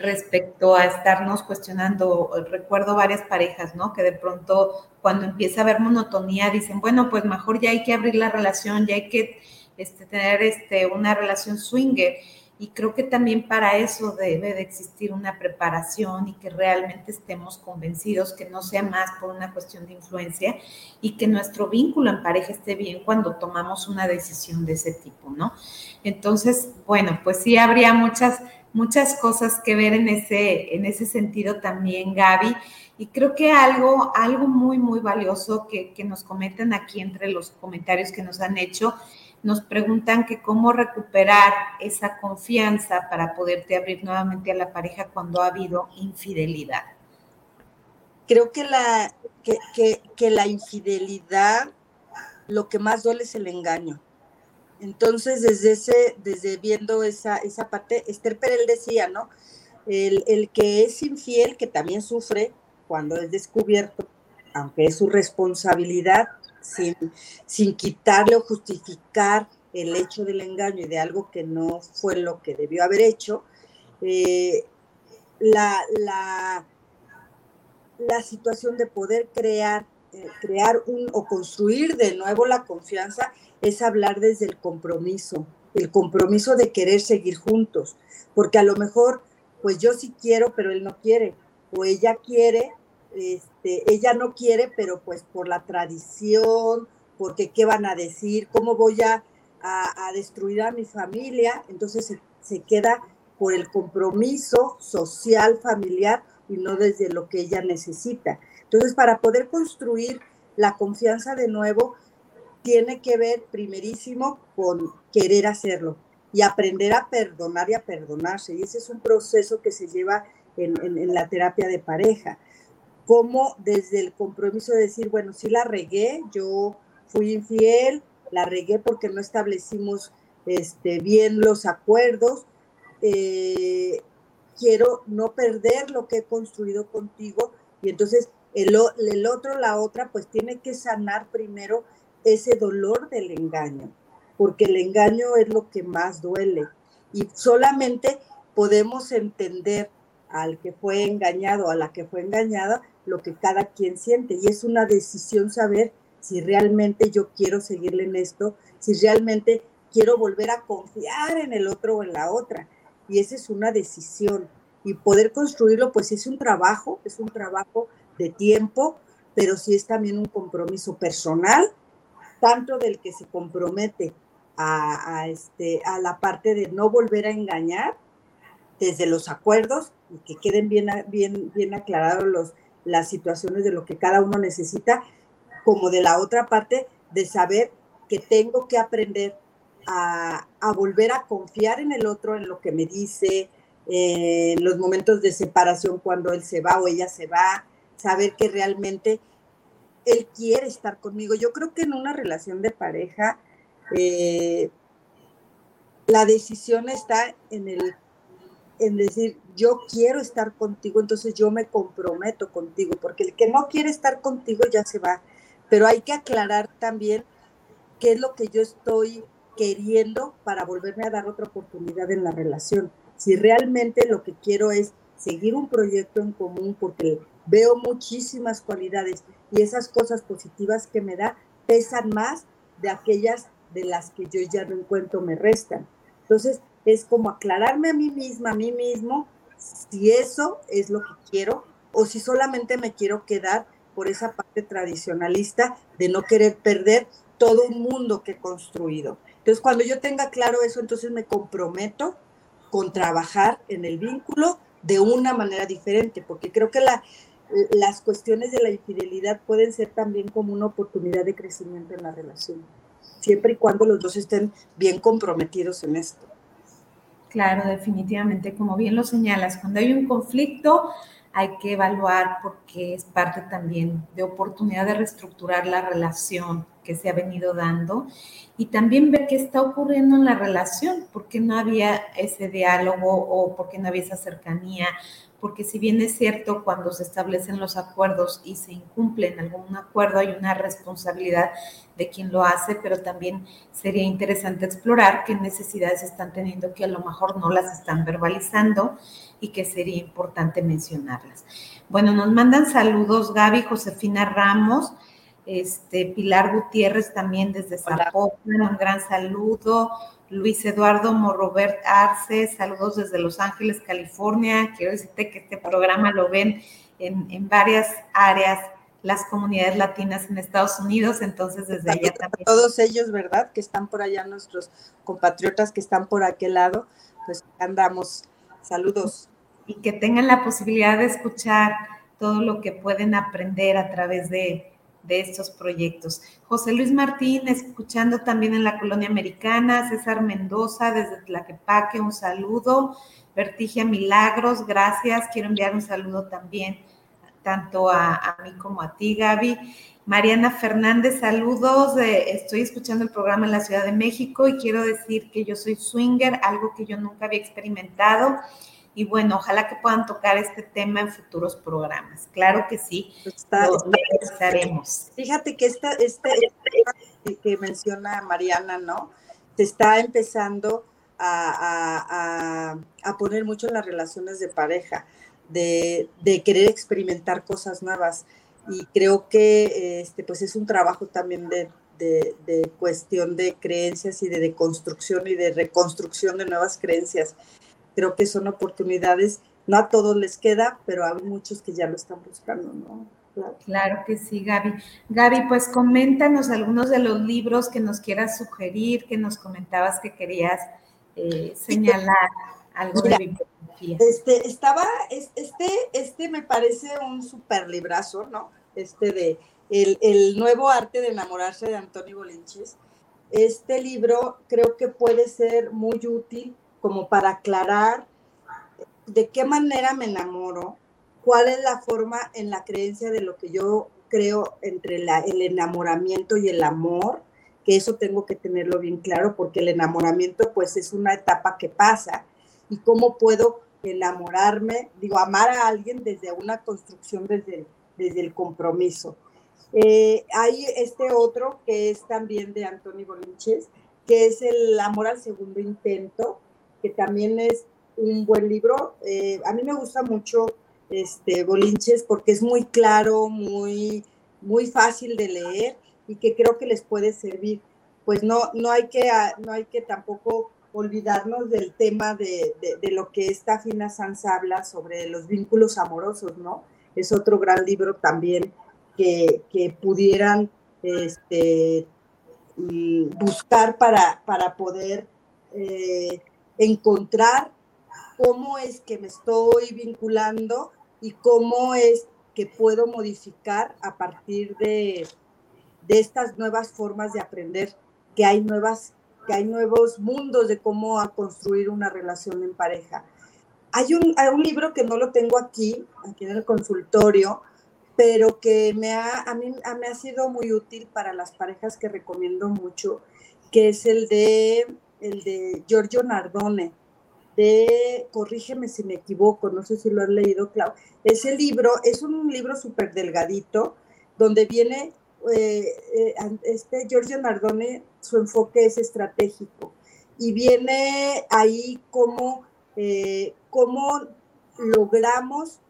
Speaker 2: respecto a estarnos cuestionando. Recuerdo varias parejas, ¿no? Que de pronto cuando empieza a haber monotonía dicen, bueno, pues mejor ya hay que abrir la relación, ya hay que este, tener este, una relación swinger. Y creo que también para eso debe de existir una preparación y que realmente estemos convencidos que no sea más por una cuestión de influencia y que nuestro vínculo en pareja esté bien cuando tomamos una decisión de ese tipo, ¿no? Entonces, bueno, pues sí habría muchas muchas cosas que ver en ese, en ese sentido también, Gaby. Y creo que algo, algo muy, muy valioso que, nos comentan aquí entre los comentarios que nos han hecho, nos preguntan que cómo recuperar esa confianza para poderte abrir nuevamente a la pareja cuando ha habido infidelidad.
Speaker 3: Creo que la, que, que la infidelidad, lo que más duele es el engaño entonces, desde ese, desde viendo esa, esa parte, Esther Perel decía, ¿no? El, que es infiel, que también sufre cuando es descubierto, aunque es su responsabilidad, sin, sin quitarle o justificar el hecho del engaño y de algo que no fue lo que debió haber hecho, eh, la, la, la, situación de poder crear, crear un, o construir de nuevo la confianza es hablar desde el compromiso, el compromiso de querer seguir juntos, porque a lo mejor, pues yo sí quiero, pero él no quiere, o ella quiere, este, ella no quiere, pero pues por la tradición, porque qué van a decir, cómo voy a, a, destruir a mi familia, entonces se queda por el compromiso social, familiar, y no desde lo que ella necesita. Entonces, para poder construir la confianza de nuevo, tiene que ver primerísimo con querer hacerlo y aprender a perdonar y a perdonarse. Y ese es un proceso que se lleva en, la terapia de pareja. Como desde el compromiso de decir, bueno, sí la regué, yo fui infiel, la regué porque no establecimos este, bien los acuerdos, eh, quiero no perder lo que he construido contigo y entonces el, otro, la otra, pues tiene que sanar primero ese dolor del engaño, porque el engaño es lo que más duele y solamente podemos entender al que fue engañado, a la que fue engañada, lo que cada quien siente y es una decisión saber si realmente yo quiero seguirle en esto, si realmente quiero volver a confiar en el otro o en la otra. Y esa es una decisión. Y poder construirlo, pues es un trabajo, es un trabajo de tiempo, pero sí es también un compromiso personal tanto del que se compromete a, este, a la parte de no volver a engañar desde los acuerdos y que queden bien, bien, bien aclarados los, las situaciones de lo que cada uno necesita, como de la otra parte de saber que tengo que aprender a, a volver a confiar en el otro, en lo que me dice, en los momentos de separación cuando él se va o ella se va, saber que realmente él quiere estar conmigo. Yo creo que en una relación de pareja, eh, la decisión está en el en decir yo quiero estar contigo, entonces yo me comprometo contigo, porque el que no quiere estar contigo ya se va. Pero hay que aclarar también qué es lo que yo estoy queriendo para volverme a dar otra oportunidad en la relación. Si realmente lo que quiero es seguir un proyecto en común, porque veo muchísimas cualidades y esas cosas positivas que me da pesan más de aquellas de las que yo ya no encuentro me restan. Entonces, es como aclararme a mí misma, a mí mismo, si eso es lo que quiero o si solamente me quiero quedar por esa parte tradicionalista de no querer perder todo un mundo que he construido. Entonces, cuando yo tenga claro eso, entonces me comprometo con trabajar en el vínculo de una manera diferente, porque creo que la, las cuestiones de la infidelidad pueden ser también como una oportunidad de crecimiento en la relación, siempre y cuando los dos estén bien comprometidos en esto.
Speaker 2: Claro, definitivamente, como bien lo señalas, cuando hay un conflicto, hay que evaluar porque es parte también de oportunidad de reestructurar la relación que se ha venido dando y también ver qué está ocurriendo en la relación, porque no había ese diálogo o porque no había esa cercanía, porque si bien es cierto cuando se establecen los acuerdos y se incumplen algún acuerdo hay una responsabilidad de quien lo hace, pero también sería interesante explorar qué necesidades están teniendo que a lo mejor no las están verbalizando y que sería importante mencionarlas. Bueno, nos mandan saludos Gaby, Josefina Ramos, este, Pilar Gutiérrez también desde Zapopan, un gran saludo. Luis Eduardo Morrobert Arce, saludos desde Los Ángeles, California. Quiero decirte que este programa lo ven en, varias áreas las comunidades latinas en Estados Unidos, entonces desde allá también.
Speaker 3: Todos ellos, ¿verdad? Que están por allá, nuestros compatriotas que están por aquel lado, pues andamos. Saludos.
Speaker 2: Y que tengan la posibilidad de escuchar todo lo que pueden aprender a través de, de estos proyectos. José Luis Martín, escuchando también en la colonia americana, César Mendoza desde Tlaquepaque, un saludo. Vertigia Milagros, gracias. Quiero enviar un saludo también tanto a, mí como a ti, Gaby. Mariana Fernández, saludos. estoy escuchando el programa en la Ciudad de México y quiero decir que yo soy swinger, algo que yo nunca había experimentado y bueno, ojalá que puedan tocar este tema en futuros programas. Claro que sí, Está, estaremos.
Speaker 3: Fíjate que esta, este, que menciona Mariana, ¿no? Se está empezando a, poner mucho en las relaciones de pareja, de, querer experimentar cosas nuevas. Y creo que este, pues es un trabajo también de, de, cuestión de creencias y de, de construcción y de reconstrucción de nuevas creencias creo que son oportunidades, no a todos les queda, pero hay muchos que ya lo están buscando, ¿no?
Speaker 2: Claro. que sí, Gaby. Gaby, pues coméntanos algunos de los libros que nos quieras sugerir, que nos comentabas que querías eh, señalar algo de
Speaker 3: bibliografía. Este, estaba, este, este me parece un super librazo, ¿no? Este de el, el, nuevo arte de enamorarse de Antonio Bolinches. Este libro creo que puede ser muy útil como para aclarar de qué manera me enamoro, cuál es la forma en la creencia de lo que yo creo entre el enamoramiento y el amor, que eso tengo que tenerlo bien claro, porque el enamoramiento pues es una etapa que pasa y cómo puedo enamorarme, digo, amar a alguien desde una construcción, desde, desde el compromiso. Eh, hay este otro que es también de Antonio Bolinches, que es el amor al segundo intento, que también es un buen libro. Eh, a mí me gusta mucho este Bolinches porque es muy claro, muy, muy fácil de leer y que creo que les puede servir. Pues no, no, hay, que, ah, no hay que tampoco olvidarnos del tema de, de, lo que esta Fina Sanz habla sobre los vínculos amorosos, ¿no? Es otro gran libro también que, que pudieran este, mm, buscar para, para poder eh, encontrar cómo es que me estoy vinculando y cómo es que puedo modificar a partir de, de estas nuevas formas de aprender, que hay nuevas que hay nuevos mundos de cómo construir una relación en pareja. Hay un, hay un libro que no lo tengo aquí, aquí en el consultorio, pero que me ha, a mí me ha sido muy útil para las parejas que recomiendo mucho, que es el de el de Giorgio Nardone, de, corrígeme si me equivoco, no sé si lo has leído, Clau. Ese libro es un libro súper delgadito, donde viene, eh, eh, este Giorgio Nardone, su enfoque es estratégico, y viene ahí cómo, eh, cómo logramos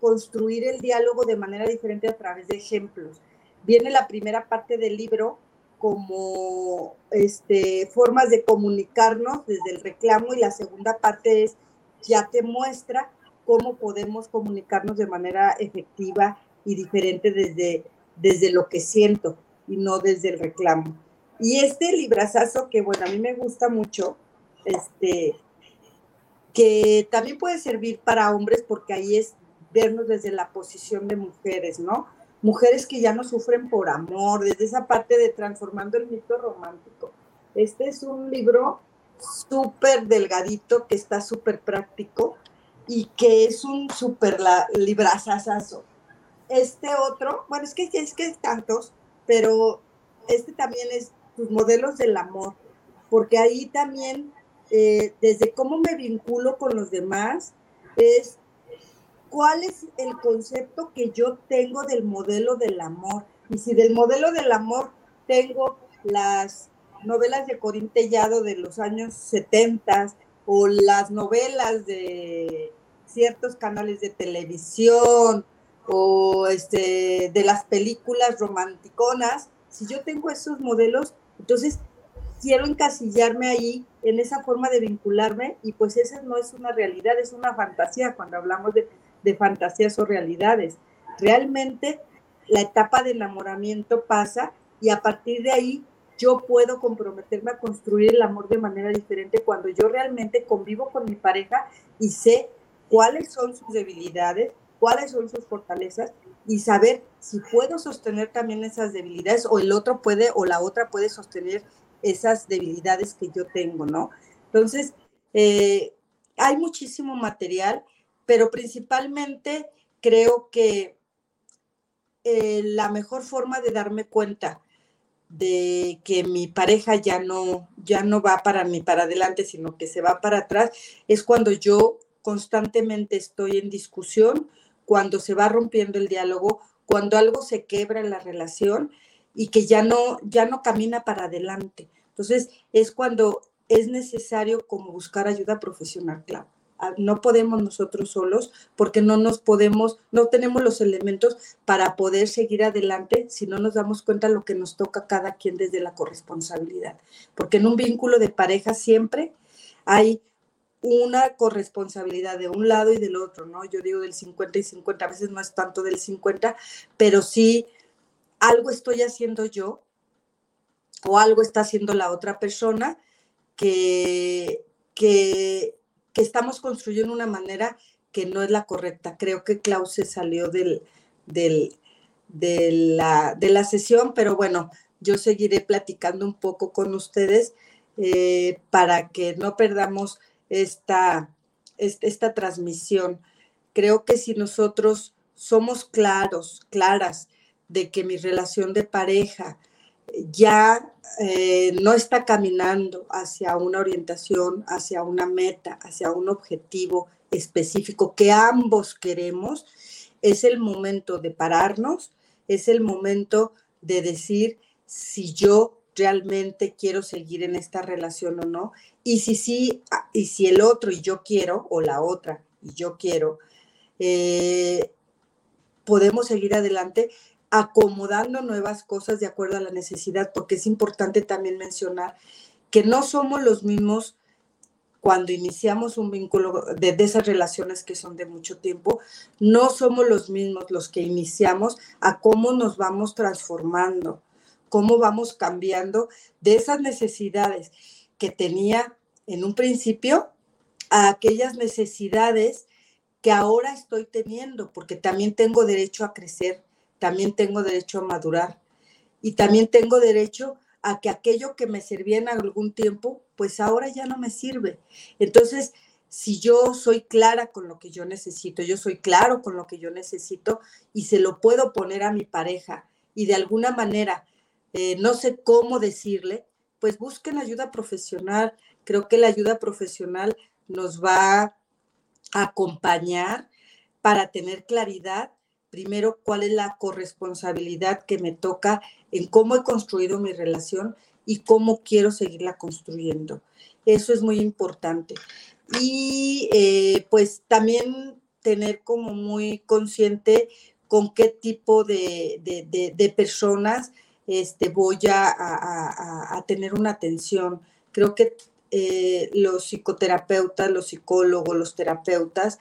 Speaker 3: construir el diálogo de manera diferente a través de ejemplos. Viene la primera parte del libro como este, formas de comunicarnos desde el reclamo y la segunda parte es ya te muestra cómo podemos comunicarnos de manera efectiva y diferente desde, desde lo que siento y no desde el reclamo. Y este librazazo que, bueno, a mí me gusta mucho, este, que también puede servir para hombres porque ahí es vernos desde la posición de mujeres, ¿no? Mujeres que ya no sufren por amor, desde esa parte de transformando el mito romántico. Este es un libro súper delgadito, que está súper práctico y que es un súper librazazazo. Este otro, bueno, es que es que tantos, pero este también es tus modelos del amor, porque ahí también, eh, desde cómo me vinculo con los demás, es cuál es el concepto que yo tengo del modelo del amor. Y si del modelo del amor tengo las novelas de Corín Tellado de los años 70 o las novelas de ciertos canales de televisión o este, de las películas romanticonas, si yo tengo esos modelos, entonces quiero encasillarme ahí en esa forma de vincularme y pues esa no es una realidad, es una fantasía cuando hablamos de, de fantasías o realidades. Realmente la etapa de enamoramiento pasa y a partir de ahí yo puedo comprometerme a construir el amor de manera diferente cuando yo realmente convivo con mi pareja y sé cuáles son sus debilidades, cuáles son sus fortalezas y saber si puedo sostener también esas debilidades o el otro puede o la otra puede sostener esas debilidades que yo tengo, ¿no? Entonces, eh, hay muchísimo material, pero principalmente creo que eh, la mejor forma de darme cuenta de que mi pareja ya no, ya no va para mí para adelante, sino que se va para atrás, es cuando yo constantemente estoy en discusión, cuando se va rompiendo el diálogo, cuando algo se quebra en la relación y que ya no, ya no camina para adelante. Entonces, es cuando es necesario como buscar ayuda profesional, claro no podemos nosotros solos porque no nos podemos, no tenemos los elementos para poder seguir adelante si no nos damos cuenta lo que nos toca cada quien desde la corresponsabilidad. Porque en un vínculo de pareja siempre hay una corresponsabilidad de un lado y del otro, ¿no? Yo digo del 50 y 50, a veces no es tanto del 50, pero sí algo estoy haciendo yo o algo está haciendo la otra persona que, que que estamos construyendo una manera que no es la correcta. Creo que Klaus se salió del, del, de, la, de la sesión, pero bueno, yo seguiré platicando un poco con ustedes eh, para que no perdamos esta, esta transmisión. Creo que si nosotros somos claros, claras de que mi relación de pareja ya eh, no está caminando hacia una orientación, hacia una meta, hacia un objetivo específico que ambos queremos, es el momento de pararnos, es el momento de decir si yo realmente quiero seguir en esta relación o no, y si sí, y si el otro y yo quiero, o la otra y yo quiero, eh, podemos seguir adelante acomodando nuevas cosas de acuerdo a la necesidad, porque es importante también mencionar que no somos los mismos cuando iniciamos un vínculo de, esas relaciones que son de mucho tiempo, no somos los mismos los que iniciamos a cómo nos vamos transformando, cómo vamos cambiando de esas necesidades que tenía en un principio a aquellas necesidades que ahora estoy teniendo, porque también tengo derecho a crecer, también tengo derecho a madurar y también tengo derecho a que aquello que me servía en algún tiempo, pues ahora ya no me sirve. Entonces, si yo soy clara con lo que yo necesito, yo soy claro con lo que yo necesito y se lo puedo poner a mi pareja y de alguna manera eh, no sé cómo decirle, pues busquen ayuda profesional. Creo que la ayuda profesional nos va a acompañar para tener claridad primero cuál es la corresponsabilidad que me toca en cómo he construido mi relación y cómo quiero seguirla construyendo. Eso es muy importante. Y eh, pues también tener como muy consciente con qué tipo de, personas este, voy a, a, tener una atención. Creo que eh, los psicoterapeutas, los psicólogos, los terapeutas,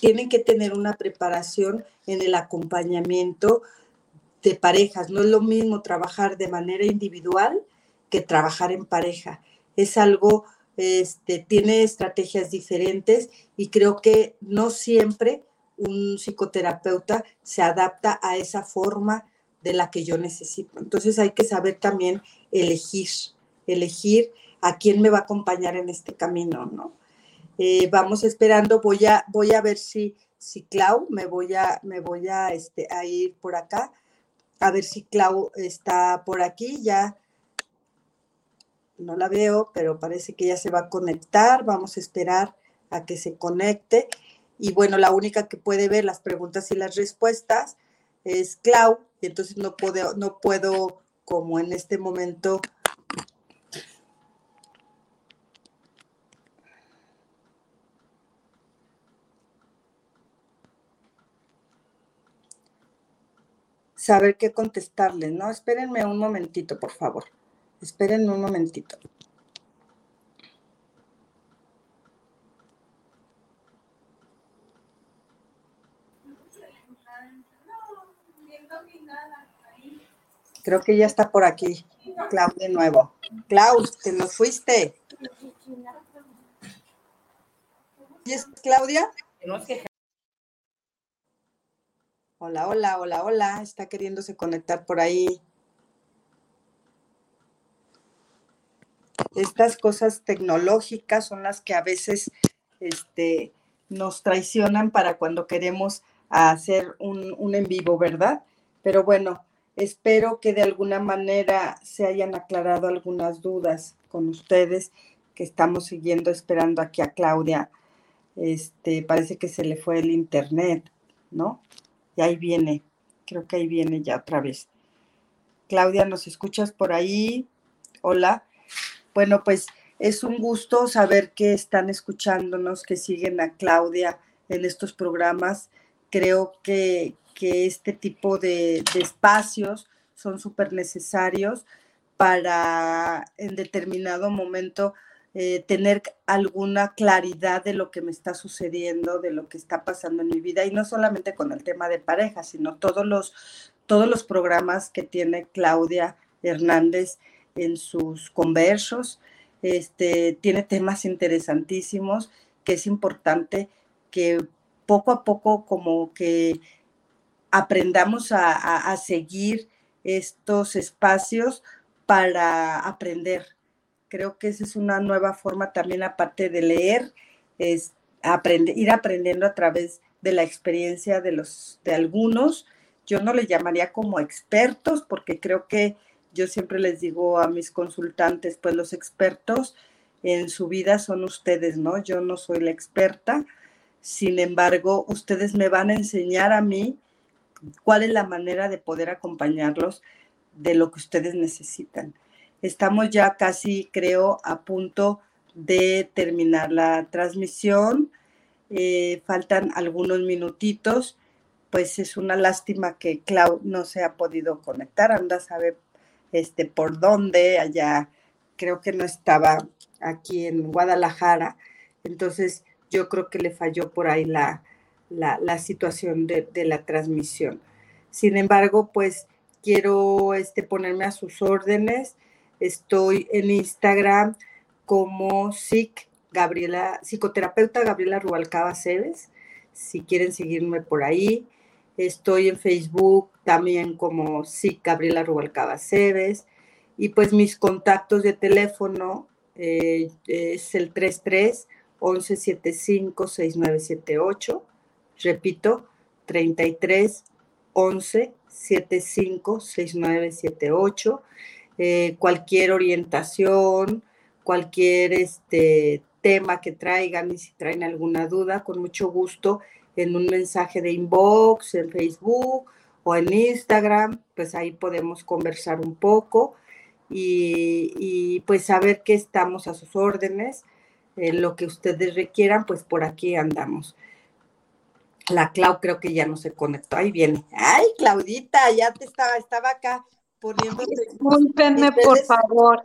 Speaker 3: tienen que tener una preparación en el acompañamiento de parejas. No es lo mismo trabajar de manera individual que trabajar en pareja. Es algo, este, tiene estrategias diferentes y creo que no siempre un psicoterapeuta se adapta a esa forma de la que yo necesito. Entonces hay que saber también elegir, elegir a quién me va a acompañar en este camino, ¿no? Eh, vamos esperando, voy a, voy a ver si, si Clau, me voy a, me voy a, este, a ir por acá, a ver si Clau está por aquí, ya no la veo, pero parece que ya se va a conectar, vamos a esperar a que se conecte. Y bueno, la única que puede ver las preguntas y las respuestas es Clau, y entonces no puedo, no puedo como en este momento saber qué contestarle, ¿no? Espérenme un momentito, por favor. Espérenme un momentito. Creo que ya está por aquí. Clau de nuevo. Clau, te nos fuiste. ¿Y es Claudia? Hola, hola, hola, hola. Está queriéndose conectar por ahí. Estas cosas tecnológicas son las que a veces este, nos traicionan para cuando queremos hacer un, un en vivo, ¿verdad? Pero bueno, Espero que de alguna manera se hayan aclarado algunas dudas con ustedes que estamos siguiendo esperando aquí a Claudia. Este, parece que se le fue el internet, ¿no? Y ahí viene, creo que ahí viene ya otra vez. Claudia, ¿nos escuchas por ahí? Hola. Bueno, pues es un gusto saber que están escuchándonos, que siguen a Claudia en estos programas. Creo que, que este tipo de, espacios son súper necesarios para en determinado momento eh, tener alguna claridad de lo que me está sucediendo, de lo que está pasando en mi vida, y no solamente con el tema de pareja, sino todos los, todos los programas que tiene Claudia Hernández en sus conversos. Este, tiene temas interesantísimos que es importante que poco a poco como que aprendamos a, seguir estos espacios para aprender. Creo que esa es una nueva forma también, aparte de leer, es aprender, ir aprendiendo a través de la experiencia de los de algunos. Yo no le llamaría como expertos, porque creo que yo siempre les digo a mis consultantes, pues los expertos en su vida son ustedes, ¿no? Yo no soy la experta. Sin embargo, ustedes me van a enseñar a mí cuál es la manera de poder acompañarlos de lo que ustedes necesitan. Estamos ya casi, creo, a punto de terminar la transmisión. Eh, faltan algunos minutitos. Pues es una lástima que Clau no se ha podido conectar. Anda sabe este, por dónde. Allá creo que no estaba aquí en Guadalajara. Entonces yo creo que le falló por ahí la, la, situación de, la transmisión. Sin embargo, pues quiero este, ponerme a sus órdenes. Estoy en Instagram como psic Gabriela, psicoterapeuta Gabriela Rubalcaba Cebes, si quieren seguirme por ahí. Estoy en Facebook también como psic Gabriela Rubalcaba Cebes. Y pues mis contactos de teléfono eh, es el 33 1175 6978 Repito, 33 11 75 6978. Eh, cualquier orientación, cualquier este, tema que traigan y si traen alguna duda, con mucho gusto en un mensaje de inbox, en Facebook o en Instagram, pues ahí podemos conversar un poco y, pues saber que estamos a sus órdenes, en lo que ustedes requieran, pues por aquí andamos. La Clau creo que ya no se conectó. Ahí viene. Ay, Claudita, ya te estaba, estaba acá poniendo.
Speaker 2: Discúlpenme, por favor.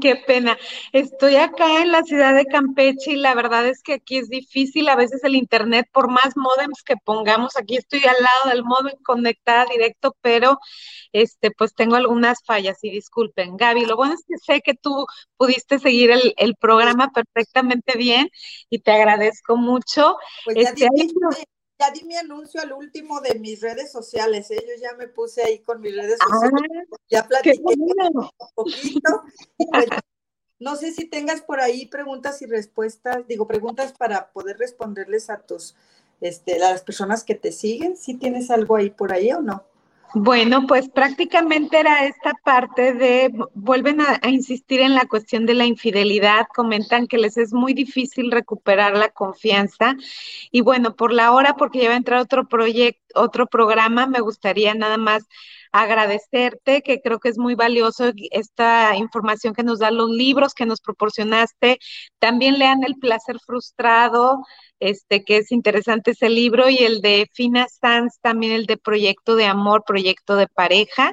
Speaker 2: qué pena. Estoy acá en la ciudad de Campeche y la verdad es que aquí es difícil a veces el internet, por más modems que pongamos, aquí estoy al lado del modem conectada directo, pero este, pues tengo algunas fallas y disculpen. Gaby, lo bueno es que sé que tú pudiste seguir el, programa perfectamente bien y te agradezco mucho.
Speaker 3: Pues ya, este, di, mi anuncio al último de mis redes sociales, ¿eh? yo ya me puse ahí con mis redes sociales, ah, ya platiqué un poquito. Pues, No sé si tengas por ahí preguntas y respuestas, digo, preguntas para poder responderles a tus, este, a las personas que te siguen. ¿Si tienes algo ahí por ahí o no?
Speaker 2: Bueno, pues prácticamente era esta parte de, vuelven a, insistir en la cuestión de la infidelidad, comentan que les es muy difícil recuperar la confianza. Y bueno, por la hora, porque ya va a entrar otro proyecto, otro programa, me gustaría nada más agradecerte, que creo que es muy valioso esta información que nos dan los libros que nos proporcionaste. También lean El placer frustrado, este que es interesante ese libro, y el de Fina Sanz, también el de Proyecto de Amor, Proyecto de Pareja,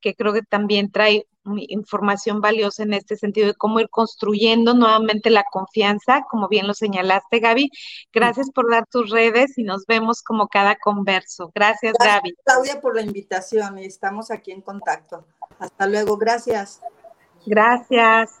Speaker 2: que creo que también trae información valiosa en este sentido de cómo ir construyendo nuevamente la confianza, como bien lo señalaste, Gaby. Gracias por dar tus redes y nos vemos como cada converso. Gracias, Gracias Gaby.
Speaker 3: Claudia, por la invitación y estamos aquí en contacto. Hasta luego, gracias.
Speaker 2: Gracias.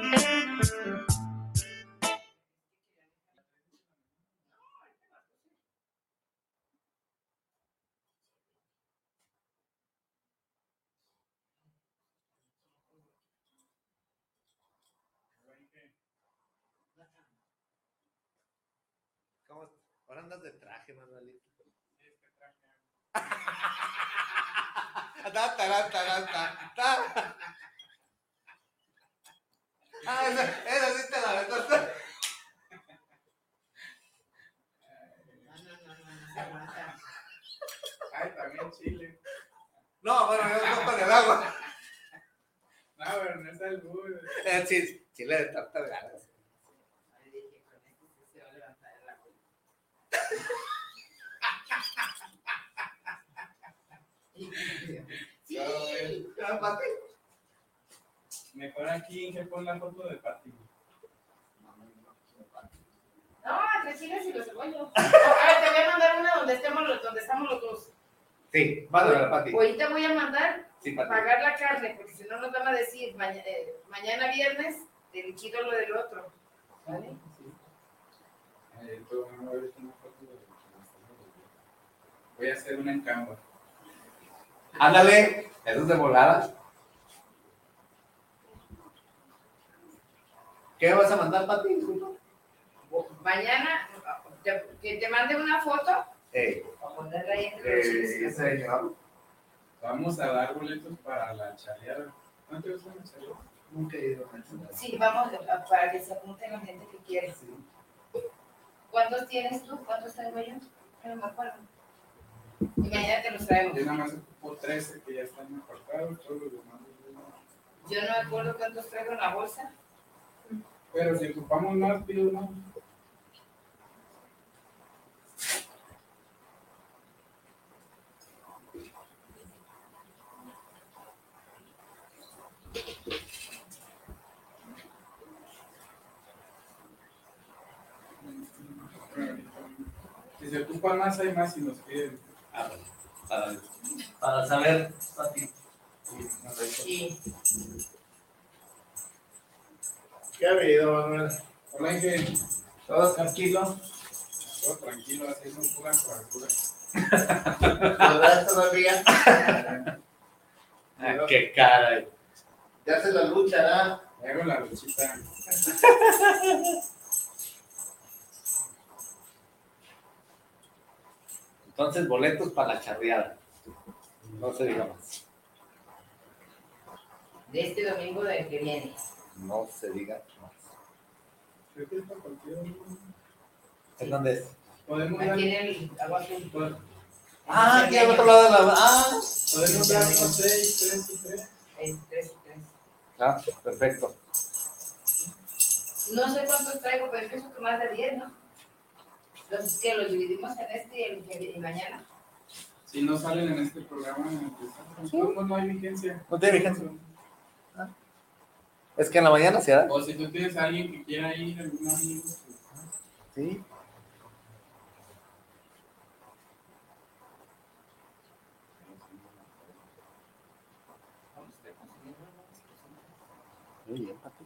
Speaker 4: Andas de traje, Manuelito. Ta, ta, ta, ta, Ah, esa, esa sí te la aventaste.
Speaker 5: Ay, también chile.
Speaker 4: No, bueno, yo no con el agua.
Speaker 5: No, pero no es el burro.
Speaker 4: Eh, sí, chile de tarta de ganas.
Speaker 5: Sí, Mejor aquí que pon la foto de Pati.
Speaker 6: No, entre chiles y los cebollos. A ver, te voy a mandar una donde estemos los, donde estamos los dos.
Speaker 4: Sí, mándala, Pati.
Speaker 6: Hoy te voy a mandar
Speaker 4: sí,
Speaker 6: pagar la carne, porque si no nos van a decir mañana, eh, mañana viernes te liquido lo del otro. ¿Vale? Sí.
Speaker 5: Eh, voy a hacer una en Canva.
Speaker 4: Ándale, eso es de volada. ¿Qué vas a mandar, Pati?
Speaker 6: Mañana, que te mande una foto.
Speaker 4: Eh,
Speaker 6: para ponerla ahí entre
Speaker 4: los eh,
Speaker 5: Vamos a dar boletos para la charleada. ¿Cuánto es una charleada?
Speaker 4: Nunca he ido a charleada.
Speaker 6: Sí, vamos a, para que se apunte la gente que quiere. Sí. ¿Cuántos tienes tú? ¿Cuántos tengo yo? No me acuerdo. Y mañana te los traemos.
Speaker 5: Yo nada más ocupo 13 que ya están apartados, todos los demás.
Speaker 6: Yo no me acuerdo cuántos traigo en la bolsa.
Speaker 5: Pero si ocupamos más, pido más. Si se ocupan más, hay más y nos piden.
Speaker 4: Ah, para, para saber,
Speaker 6: Sí.
Speaker 4: ¿Qué ha habido, Manuel?
Speaker 5: Hola, Inge.
Speaker 4: ¿Todo tranquilo?
Speaker 5: Todo tranquilo, haciendo pura cobertura.
Speaker 4: ¿Verdad todavía? ah, qué cara. Ya hace la lucha, ¿verdad?
Speaker 5: Hago la luchita.
Speaker 4: Entonces, boletos para la charreada. No se diga más.
Speaker 6: De este domingo del que viene.
Speaker 4: No se diga más.
Speaker 5: Creo que es para cualquier
Speaker 4: ¿En dónde es?
Speaker 5: Podemos
Speaker 6: Aquí en el agua azul.
Speaker 4: Ah, aquí al otro lado de la. Ah,
Speaker 5: podemos dar unos 6, 3 y 3.
Speaker 6: 3 y 3.
Speaker 4: Ah, perfecto.
Speaker 6: No sé cuántos traigo, pero pienso que más de 10, ¿no? Entonces, que los dividimos en este y, el, y mañana.
Speaker 5: Si no salen en este programa, pues, no, no hay vigencia.
Speaker 4: No tiene vigencia. Ah. Es que en la mañana se da.
Speaker 5: O si tú tienes a alguien que quiera ir, algún amigo. Pues,
Speaker 4: ¿Sí? Muy bien, Pati.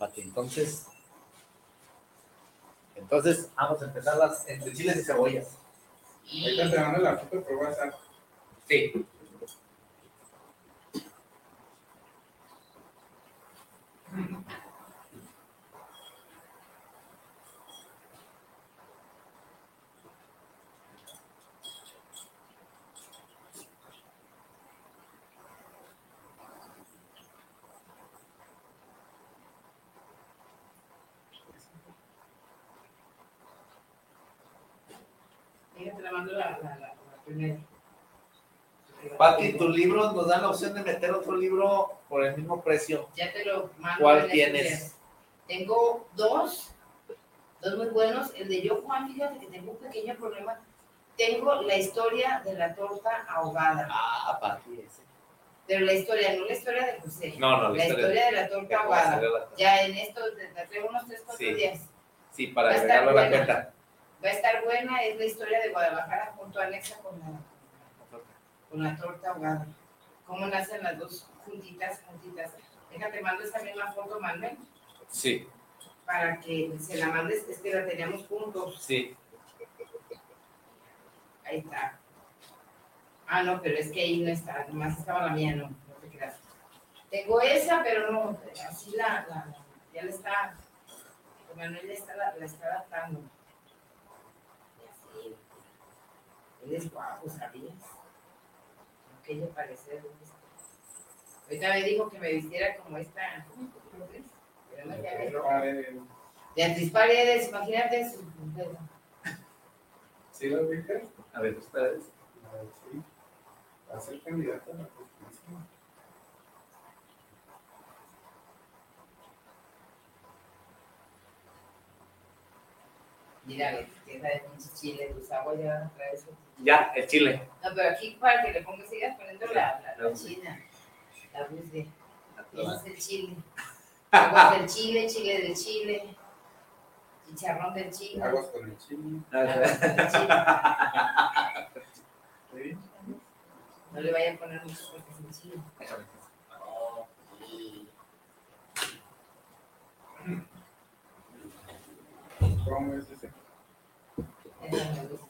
Speaker 4: Pati. Entonces, entonces vamos a empezar las entre chiles y cebollas.
Speaker 5: Ahorita te mando la foto por WhatsApp.
Speaker 4: Sí.
Speaker 6: Mira, te la mando la, la, la, la primera.
Speaker 4: Pati, tu libro nos da la opción de meter otro libro por el mismo precio.
Speaker 6: Ya te lo mando.
Speaker 4: ¿Cuál tienes?
Speaker 6: Tengo dos, dos muy buenos. El de Yo Juan, fíjate que tengo un pequeño problema. Tengo la historia de la torta ahogada.
Speaker 4: Ah, Pati, ese.
Speaker 6: Pero la historia, no la historia de José.
Speaker 4: No, no, la
Speaker 6: la
Speaker 4: historia
Speaker 6: historia de la torta ahogada. Ya en esto, te traigo unos tres, cuatro
Speaker 4: Sí.
Speaker 6: días.
Speaker 4: Sí, para agregarlo a la cuenta.
Speaker 6: Va a estar buena, es la historia de Guadalajara junto a Alexa con la, con la torta ahogada. Cómo nacen las dos juntitas, juntitas. Déjate, mando esa misma foto, Manuel,
Speaker 4: Sí,
Speaker 6: para que se la mandes, es que la teníamos juntos.
Speaker 4: sí.
Speaker 6: Ahí está. Ah, no, pero es que ahí no está, nomás estaba la mía, no, no te creas. Tengo esa, pero no, así la, la ya la está, Manuel la está, la está adaptando. Y así, él es guapo, ¿sabías? Ella parece. Ahorita me dijo que me vistiera como esta, ¿cómo Beatriz Paredes, imagínate su
Speaker 5: ¿Sí lo viste?
Speaker 4: A ver, ustedes.
Speaker 5: A ver, sí. Va a ser candidato a la presidencia.
Speaker 6: Mira, que de pinche chile, tus aguas ya van a traer eso.
Speaker 4: Ya, el chile.
Speaker 6: No, pero aquí para que le pongas, sigas poniendo la, la, la china, la busde. Ese es el chile. Aguas del chile, chile del chile, chicharrón del chile.
Speaker 5: Aguas con el chile.
Speaker 6: aguas del chile. *laughs*
Speaker 4: Muy bien.
Speaker 6: No le vayan a poner mucho porque es el chile.
Speaker 5: ¿Cómo es ese?
Speaker 6: 两个。